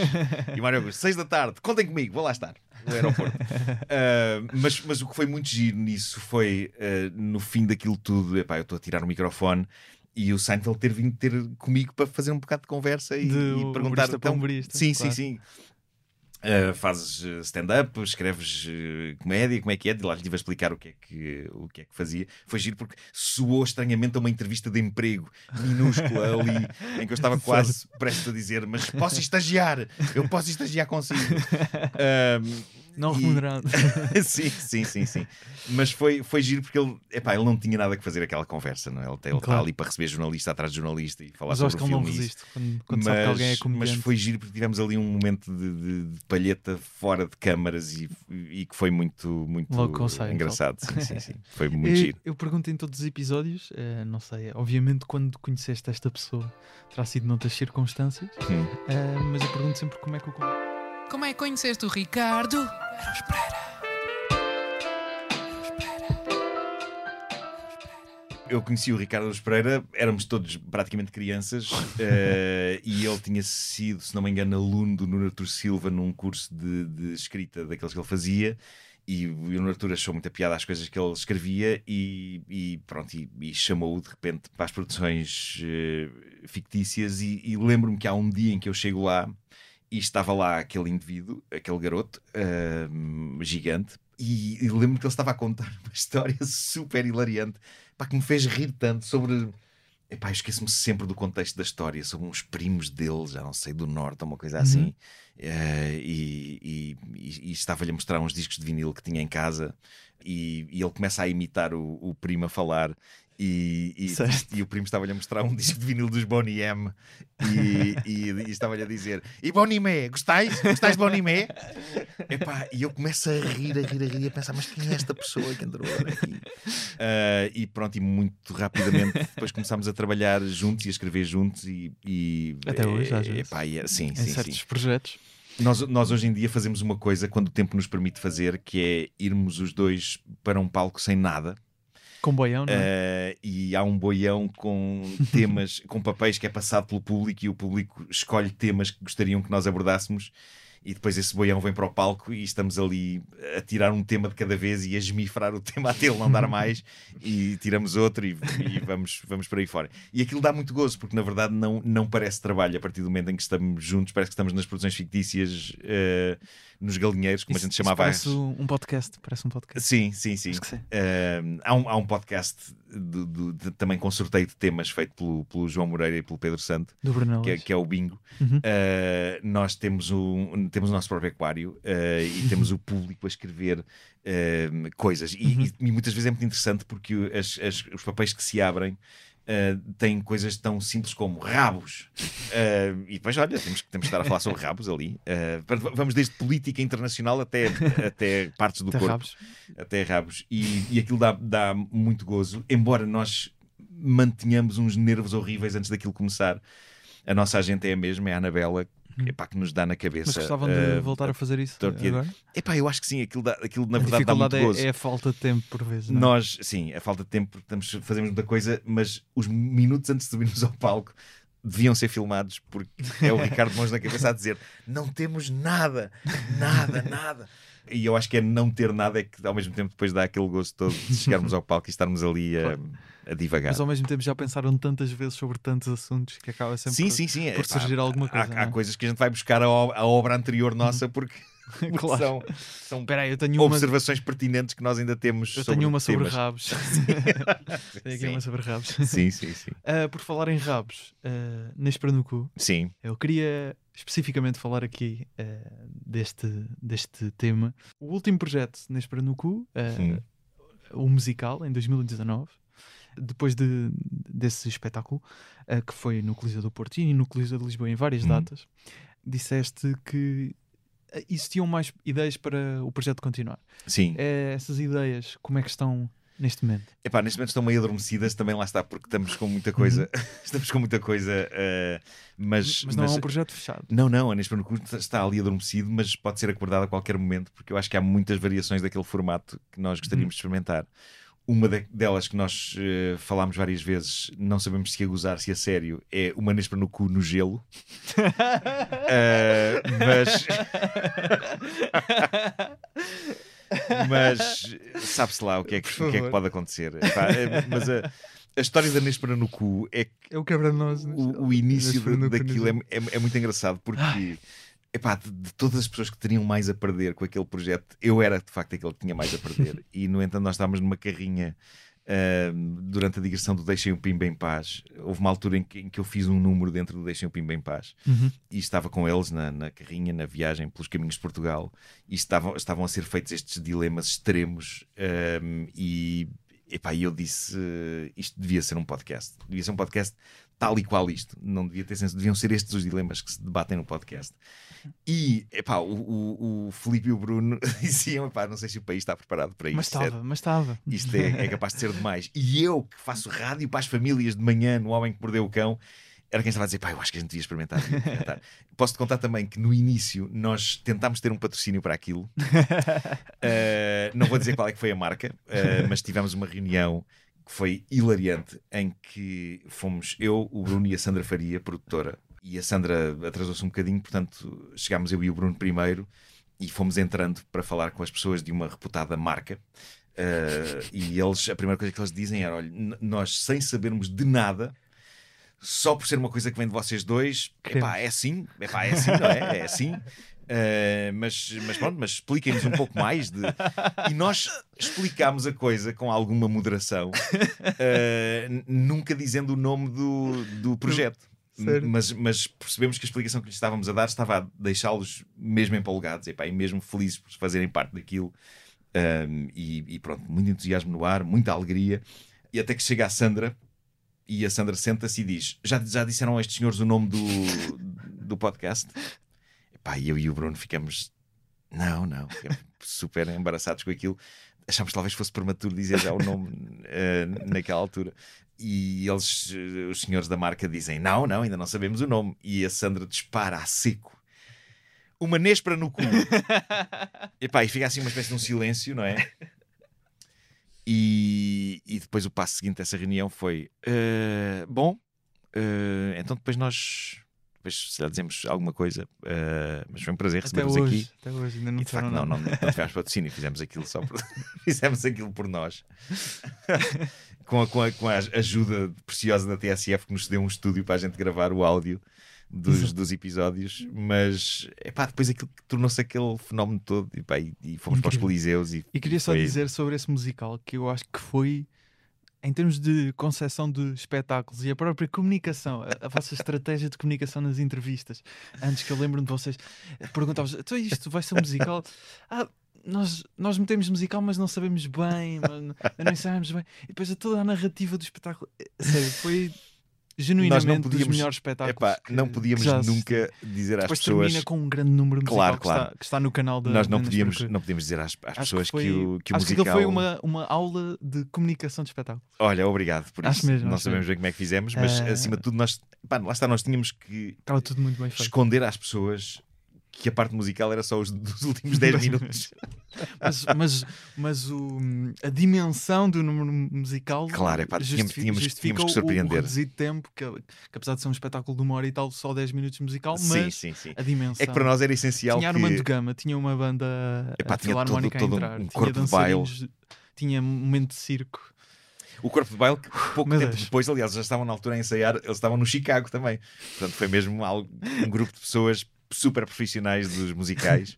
E o Mário Augusto: Seis da tarde, contem comigo, vou lá estar. No aeroporto. Uh, mas, mas o que foi muito giro nisso foi uh, no fim daquilo tudo. Epá, eu estou a tirar o microfone. E o Seinfeld ter vindo ter comigo para fazer um bocado de conversa e, De e perguntar para então, Sim, claro. sim, sim. Uh, fazes uh, stand-up, escreves uh, comédia, como é que é? De lá lhe a explicar o que é que, o que é que fazia. Foi giro porque soou estranhamente a uma entrevista de emprego minúscula ali, em que eu estava quase prestes a dizer: Mas posso estagiar, eu posso estagiar consigo. Um, Não e- remunerado. sim, sim, sim, sim. Mas foi, foi giro porque ele, epá, ele não tinha nada que fazer aquela conversa, não é? Ele, ele está Claro. ali para receber jornalista atrás de jornalista e falar Mas eu acho sobre que o ele não e resiste quando, quando sabe que alguém é mas comediante. foi giro porque tivemos ali um momento de, de- de palheta fora de câmaras e, e que foi muito, muito o Seinfeld. engraçado. Sim, sim, sim. Foi muito eu, giro. eu pergunto em todos os episódios, eh, não sei, obviamente quando conheceste esta pessoa terá sido noutras circunstâncias, Hum. eh, mas eu pergunto sempre como é que o Como é que conheceste o Ricardo? Eu conheci o Ricardo Luz Pereira, éramos todos praticamente crianças eh, e ele tinha sido, se não me engano, aluno do Nuno Artur Silva num curso de, de escrita daqueles que ele fazia. E o Nuno Artur achou muita piada às coisas que ele escrevia e, e pronto, e, e chamou-o de repente para as produções eh, fictícias. E, e lembro-me que há um dia em que eu chego lá e estava lá aquele indivíduo, aquele garoto eh, gigante, e, e lembro-me que ele estava a contar uma história super hilariante pá, que me fez rir tanto sobre. Epá, eu esqueço-me sempre do contexto da história, sobre uns primos dele, já não sei, do norte, ou uma coisa assim. Eh, e e- e- e estava-lhe a mostrar uns discos de vinil que tinha em casa, e, e ele começa a imitar o, o primo a falar. E, e, e o primo estava-lhe a mostrar um disco de vinil dos Bonnie M e, e, estava-lhe a dizer: E Bonnie Mé, gostais? Gostais de Bonnie? Epá, e eu começo a rir, a rir, a rir, a pensar: Mas quem é esta pessoa que entrou aqui? Ah, e pronto, e muito rapidamente depois começámos a trabalhar juntos e a escrever juntos e, Até hoje, às vezes. epá, é- sim, em sim, certos sim. projetos. Nós, nós hoje em dia fazemos uma coisa quando o tempo nos permite fazer, que é irmos os dois para um palco sem nada. Com boião, não é? eh, e há um boião com temas, com papéis que é passado pelo público e o público escolhe temas que gostariam que nós abordássemos e depois esse boião vem para o palco e estamos ali a tirar um tema de cada vez e a esmifrar o tema até ele não dar mais e tiramos outro e, e vamos, vamos por aí fora. E aquilo dá muito gozo porque na verdade não, não parece trabalho a partir do momento em que estamos juntos, parece que estamos nas produções fictícias eh, nos galinheiros, como Isso- a gente isso chamava Parece um podcast. Parece um podcast. Sim, sim, sim. Sim. Uh, há, um, há um podcast do- do- de- também com sorteio de temas feito pelo, pelo João Moreira e pelo Pedro Santo, que é, que é o Bingo. Uhum. Uh, nós temos, um, temos o nosso próprio aquário uh, e temos o público a escrever uh, coisas. E, Uhum. e- e muitas vezes é muito interessante porque as- as- os papéis que se abrem Uh, tem coisas tão simples como rabos. Uh, e depois, olha, temos, temos que estar a falar sobre rabos ali. Uh, vamos desde política internacional até, até partes do Até corpo. rabos. Até rabos. E, e aquilo dá, dá muito gozo, embora nós mantenhamos uns nervos horríveis antes daquilo começar. A nossa agente é a mesma, é a Anabela, epá, que nos dá na cabeça. Mas gostavam de uh, voltar a fazer isso agora? Epá, eu acho que sim, aquilo, dá, aquilo na a verdade dá muito dificuldade gozo. é, é a falta de tempo, por vezes. Não? é? Nós, sim, a falta de tempo, estamos, fazemos muita coisa, mas os minutos antes de subirmos ao palco deviam ser filmados porque é o Ricardo Mãos na cabeça a dizer não temos nada, nada, nada. E eu acho que é não ter nada é que ao mesmo tempo depois dá aquele gosto todo de chegarmos ao palco e estarmos ali a, a divagar. Mas ao mesmo tempo já pensaram tantas vezes sobre tantos assuntos que acaba sempre Sim, por, sim, sim. por surgir alguma coisa. Há, há é? Uhum. coisas que a gente vai buscar a, a obra anterior nossa porque, porque Claro. são, são Espera aí, eu tenho uma, observações pertinentes que nós ainda temos eu sobre tenho uma sobre temas. rabos. tenho aqui Sim. uma sobre rabos. Sim, sim, sim. Ah, por falar em rabos, uh, Nespera no cu, Sim. eu queria especificamente falar aqui ah, deste, deste tema. O último projeto Nespera no cu, ah, Hum. o musical, em 2019, depois de, desse espetáculo, ah, que foi no Coliseu do Porto e no Coliseu de Lisboa em várias Hum. datas, disseste que ah, existiam mais ideias para o projeto continuar. Sim. Eh, essas ideias, como é que estão neste momento? Epá, neste momento estão meio adormecidas, também lá está, porque estamos com muita coisa. estamos com muita coisa, eh, mas. Uhum. Mas não é um projeto fechado. Não, não, a Neste Percurso está ali adormecido, mas pode ser acordado a qualquer momento, porque eu acho que há muitas variações daquele formato que nós gostaríamos de experimentar. Uma de- delas que nós eh, falámos várias vezes, não sabemos se a gozar, se a sério, é uma Nespra no cu no gelo. Eh, mas. mas sabe-se lá o que é que, o que é que pode acontecer. Epá, eh, mas a, a história da Nespra no cu é É o quebra-nós. o, o início Nespera no daquilo é, é- é muito engraçado porque epá, de, de todas as pessoas que teriam mais a perder com aquele projeto, eu era de facto aquele que tinha mais a perder. e no entanto, nós estávamos numa carrinha ahm, durante a digressão do Deixem o Pimba em Paz. Houve uma altura em que, em que eu fiz um número dentro do Deixem o Pimba em Paz Uhum. e estava com eles na, na carrinha, na viagem pelos caminhos de Portugal e estavam, estavam a ser feitos estes dilemas extremos ahm, e epá, eu disse eh, isto devia ser um podcast devia ser um podcast tal e qual isto não devia ter senso, deviam ser estes os dilemas que se debatem no podcast e epá, o, o, o Filipe e o Bruno diziam epá, não sei se o país está preparado para isto Mas estava, mas estava. isto é, é capaz de ser demais. E eu, que faço rádio para as famílias de manhã, no Homem que Mordeu o Cão, era quem estava a dizer, pá, eu acho que a gente devia experimentar. experimentar." Posso-te contar também que no início nós tentámos ter um patrocínio para aquilo. Uh, não vou dizer qual é que foi a marca, uh, mas tivemos uma reunião que foi hilariante, em que fomos eu, o Bruno e a Sandra Faria, produtora, e a Sandra atrasou-se um bocadinho, portanto chegámos eu e o Bruno primeiro e fomos entrando para falar com as pessoas de uma reputada marca. Uh, e eles, a primeira coisa que eles dizem era: olha, nós sem sabermos de nada, só por ser uma coisa que vem de vocês dois, epá, é assim, epá, é assim, não é? É assim. Uh, mas, mas pronto, mas expliquem-nos um pouco mais de... e nós explicámos a coisa com alguma moderação, uh, nunca dizendo o nome do, do projeto. Mas, mas percebemos que a explicação que lhes estávamos a dar estava a deixá-los mesmo empolgados epá, e mesmo felizes por fazerem parte daquilo. Um, e, e pronto, muito entusiasmo no ar, muita alegria. E até que chega a Sandra e a Sandra senta-se e diz: já, já disseram a estes senhores o nome do, do podcast? E eu e o Bruno ficamos. Não, não, ficamos super embaraçados com aquilo. Achámos que talvez fosse prematuro dizer já o nome eh, naquela altura. E eles, eh, os senhores da marca, dizem: Não, não, ainda não sabemos o nome. E a Sandra dispara a seco uma néspera no cu. Epá, e fica assim uma espécie de um silêncio, não é? E, e depois o passo seguinte dessa reunião foi: "Eh, Bom, eh, então depois nós. Depois, se lá dizemos alguma coisa, eh, mas foi um prazer hoje, aqui. até hoje ainda não E de facto, não, nada. não, não tivemos patrocínio, fizemos aquilo só por, fizemos aquilo por nós. com, a, com, a, com a ajuda preciosa da TSF que nos deu um estúdio para a gente gravar o áudio dos, dos episódios, mas epá, depois aquilo que tornou-se aquele fenómeno todo e, pá, e, e fomos para os Incrível. Coliseus. E, E queria só foi- dizer sobre esse musical que eu acho que foi, em termos de concepção de espetáculos e a própria comunicação, a, a vossa estratégia de comunicação nas entrevistas. Antes que eu lembro-me de vocês, perguntavas: então isto vai ser um musical? Ah, nós, nós metemos musical, mas não sabemos bem, não- ensaiamos bem. E depois toda a narrativa do espetáculo. é- Sério, foi genuinamente dos podíamos- melhores espetáculos. Epá, que- não que podíamos nunca dizer às Depois pessoas. termina com um grande número musical Claro, que, claro. Está, que está no canal da Nós não podíamos, Nespresso. não podíamos dizer às, às Acho pessoas que, foi, que, o, que o acho musical. que aquilo foi uma, uma aula de comunicação de espetáculo. Olha, obrigado por Acho isso. mesmo, não acho sabemos bem como é que fizemos, mas Eh, acima de tudo, nós, pá, lá está, nós tínhamos que Estava tudo muito bem feito. esconder às pessoas que a parte musical era só os dos últimos 10 minutos. Mas, mas, mas o, a dimensão do número musical Claro, tínhamos- justifi- tínhamos- justifica tínhamos que o- o surpreender. reduzido tempo, que, que apesar de ser um espetáculo de uma hora e tal, só 10 minutos musical, mas sim, sim. a dimensão. É que para nós era essencial tinha que... De Gama, tinha uma banda Epá, a tinha todo- todo um- entrar, um tinha corpo de baile. tinha momento de circo. O Corpo de Baile, que pouco Meu tempo Deus. depois, aliás, já estavam na altura a ensaiar, eles estavam no Chicago também. Portanto, foi mesmo algo- um grupo de pessoas super profissionais dos musicais.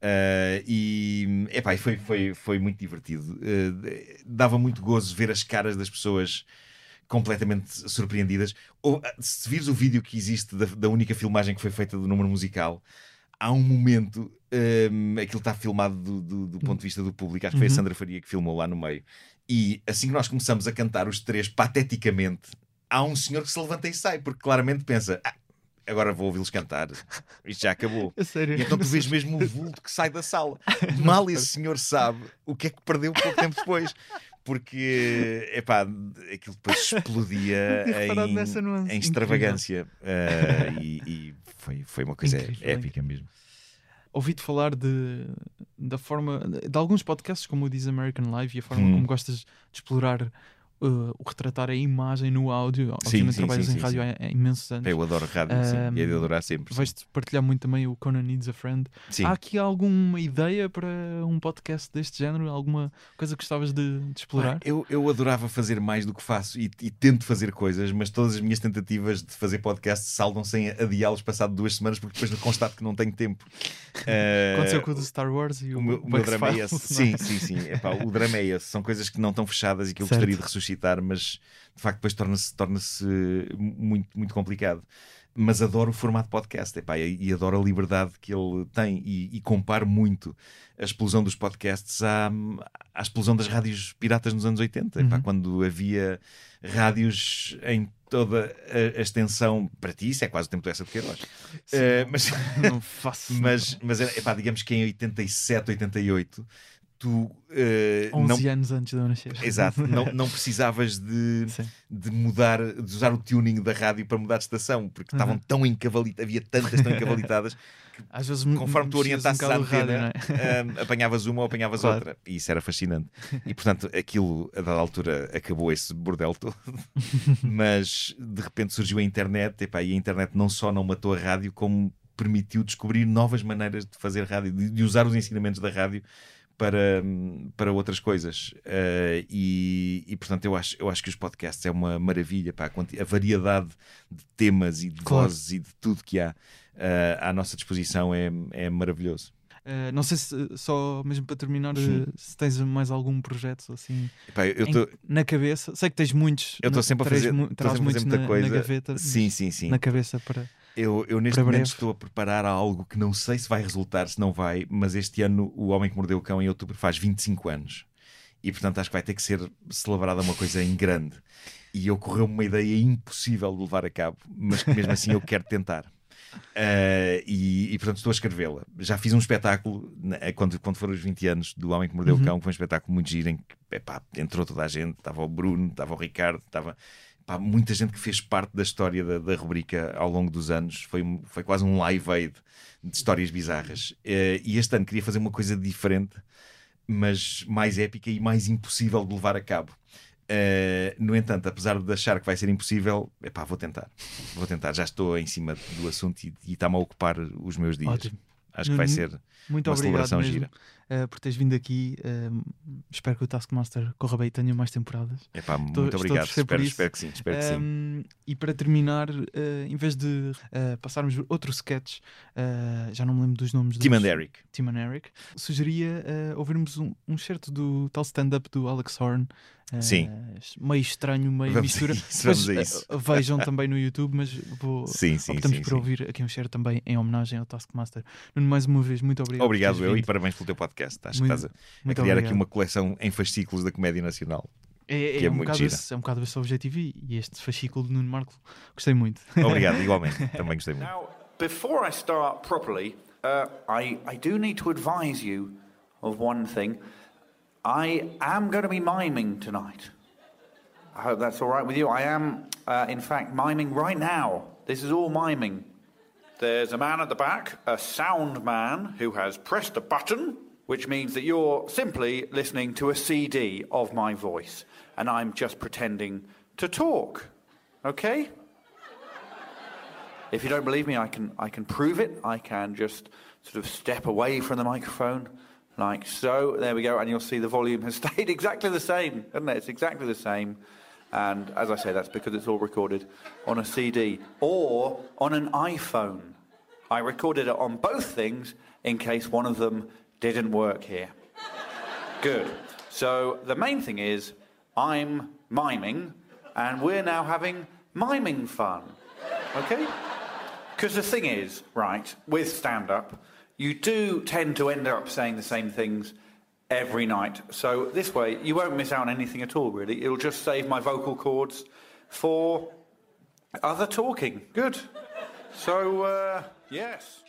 Uh, e epá, foi, foi, foi muito divertido. Uh, dava muito gozo ver as caras das pessoas completamente surpreendidas. Ou, ah, se vires o vídeo que existe da, da única filmagem que foi feita do número musical, há um momento, um, aquilo está filmado do, do- do ponto de vista do público, acho que foi a Uhum. Sandra Faria que filmou lá no meio. E assim que nós começamos a cantar os três pateticamente, há um senhor que se levanta e sai, porque claramente pensa: "Ah, agora vou ouvi-los cantar, isto já acabou. Sério. E então tu vês mesmo o vulto que sai da sala. Mal esse senhor sabe o que é que perdeu pouco tempo depois. Porque, epá, aquilo depois explodia em, em extravagância. Ah, e e foi, foi uma coisa Incrível, épica mesmo. Ouvi-te falar de, da forma de alguns podcasts como o This American Live e a forma Hum. como gostas de explorar uh, o retratar a imagem no áudio. Sim, Obviamente sim, trabalhas sim, em sim, rádio sim. há, imensos anos. Eu adoro rádio, sim, Um, e é de adorar sempre. sim. Vais-te partilhar muito também o Conan Needs a Friend. Sim. Há aqui alguma ideia para um podcast deste género? Alguma coisa que gostavas de, de explorar? Pá, Eu, eu adorava fazer mais do que faço e, e tento fazer coisas, mas todas as minhas tentativas de fazer podcast saldam-se em adiá-los passado duas semanas, porque depois constato que não tenho tempo. Eh, Aconteceu com o do Star Wars e o, o meu, o meu drama é esse. Não Sim, sim, sim. Epá, o drama é esse. São coisas que não estão fechadas e que eu Certo. gostaria de ressuscitar, mas de facto depois torna-se torna muito, muito complicado. Mas adoro o formato podcast epá, e, adoro a liberdade que ele tem e, e comparo muito a explosão dos podcasts à, à explosão das rádios piratas nos anos 80, epá, Uhum. quando havia rádios em toda a, a extensão para ti, isso é quase o tempo dessa de Queiroz. Eh, mas Não faço. mas, mas epá, digamos que em 87, 88, tu eh, 11 não, anos antes de eu nascer. exato, não, não precisavas de, Sim. de mudar, de usar o tuning da rádio para mudar de estação, porque estavam Uhum. tão encavalitadas, havia tantas tão encavalitadas, Às vezes me- conforme tu mexias um orientasses a rádio, antena, não é? hum, apanhavas uma ou apanhavas Claro. outra. E isso era fascinante. E portanto, aquilo, a dada altura, acabou esse bordel todo. Mas de repente surgiu a internet, epá, e a internet não só não matou a rádio, como permitiu descobrir novas maneiras de fazer rádio, de, de usar os ensinamentos da rádio para, para outras coisas. Eh, e, e, portanto, eu acho, eu acho que os podcasts é uma maravilha, pá, a, variedade de temas e de Claro. vozes e de tudo que há eh, à nossa disposição é, é maravilhoso. Eh, não sei se só mesmo para terminar, Sim. eh, se tens mais algum projeto assim Epá, eu em- na cabeça. Sei que tens muitos. eu estou na- sempre a fazer, mu- sempre muitos muita na, coisa. na gaveta, sim, sim, sim. na cabeça para. Eu, eu neste para momento breve. estou a preparar algo que não sei se vai resultar, se não vai, mas este ano o Homem que Mordeu o Cão em outubro faz 25 anos. E portanto acho que vai ter que ser celebrada uma coisa em grande. E ocorreu-me uma ideia impossível de levar a cabo, mas que mesmo assim eu quero tentar. Uh, e, e, portanto estou a escrevê-la. Já fiz um espetáculo né, quando, quando foram os 20 anos do Homem que Mordeu Uhum. o Cão, que foi um espetáculo muito giro em que epá, entrou toda a gente, estava o Bruno, estava o Ricardo, estava epá, muita gente que fez parte da história da, da rubrica ao longo dos anos. Foi, foi quase um live aid de histórias bizarras. Eh, e este ano queria fazer uma coisa diferente, mas mais épica e mais impossível de levar a cabo. Eh, no entanto, apesar de achar que vai ser impossível, epá, vou tentar. Vou tentar. Já estou em cima do assunto e, está-me a ocupar os meus dias. Ótimo. Acho que vai ser Muito uma obrigado celebração mesmo gira. eh, por teres vindo aqui. eh, espero que o Taskmaster corra bem e tenha mais temporadas. Epá, muito estou obrigado. por Espero, espero que sim. Espero que sim. Um, e para terminar, eh, em vez de passarmos outro sketch, já não me lembro dos nomes Tim dos- and Eric. Tim and Eric, sugeria ouvirmos um, um certo do tal stand-up do Alex Horn. Sim. Meio estranho, meio Vamos mistura. isso, Depois, isso. vejam também no YouTube, mas vou, Sim, sim, optamos sim. por sim. ouvir aqui um share também em homenagem ao Taskmaster. Mais uma vez, muito obrigado. Obrigado teres eu e parabéns pelo teu podcast. Acho Muito- que estás a, criar aqui obrigado. uma coleção em fascículos da comédia nacional. É, que é um muito gira. esse, é um bocado esse o objetivo e, e este fascículo de Nuno Marco gostei muito. Obrigado, igualmente. Também gostei muito. Now, before I start properly, uh, I, I do need to advise you of one thing. I am going to be miming tonight. I hope that's all right with you. I am, uh, in fact, miming right now. This is all miming. There's a man at the back, a sound man, who has pressed a button, which means that you're simply listening to a CD of my voice, and I'm just pretending to talk. Okay? If you don't believe me, I can, I can prove it. I can just sort of step away from the microphone like so. There we go. And you'll see the volume has stayed exactly the same, hasn't it? It's exactly the same. And as I say, that's because it's all recorded on a CD or on an iPhone. I recorded it on both things in case one of them didn't work here. Good. So the main thing is I'm miming and we're now having miming fun. Okay? Because the thing is, right, with stand up, you do tend to end up saying the same things every night. So this way, you won't miss out on anything at all, really. It'll just save my vocal cords for other talking. Good. So, uh, yes.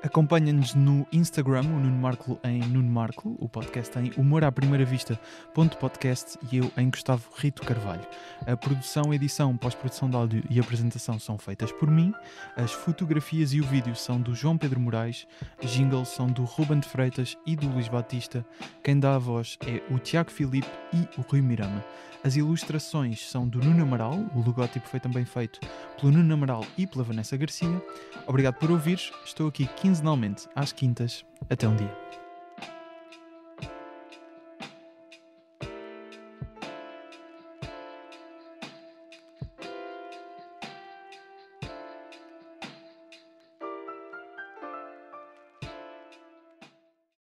Acompanha-nos no Instagram, o Nuno Marco em Nuno Marco, o podcast em humor à primeira vista, ponto podcast, e eu em Gustavo Rito Carvalho. A produção, edição, pós-produção de áudio e apresentação são feitas por mim, as fotografias e o vídeo são do João Pedro Moraes, jingles são do Ruben de Freitas e do Luís Batista, quem dá a voz é o Tiago Filipe e o Rui Mirama. As ilustrações são do Nuno Amaral, o logótipo foi também feito pelo Nuno Amaral e pela Vanessa Garcia. Obrigado por ouvires, estou aqui quinzenalmente às quintas. Até um dia.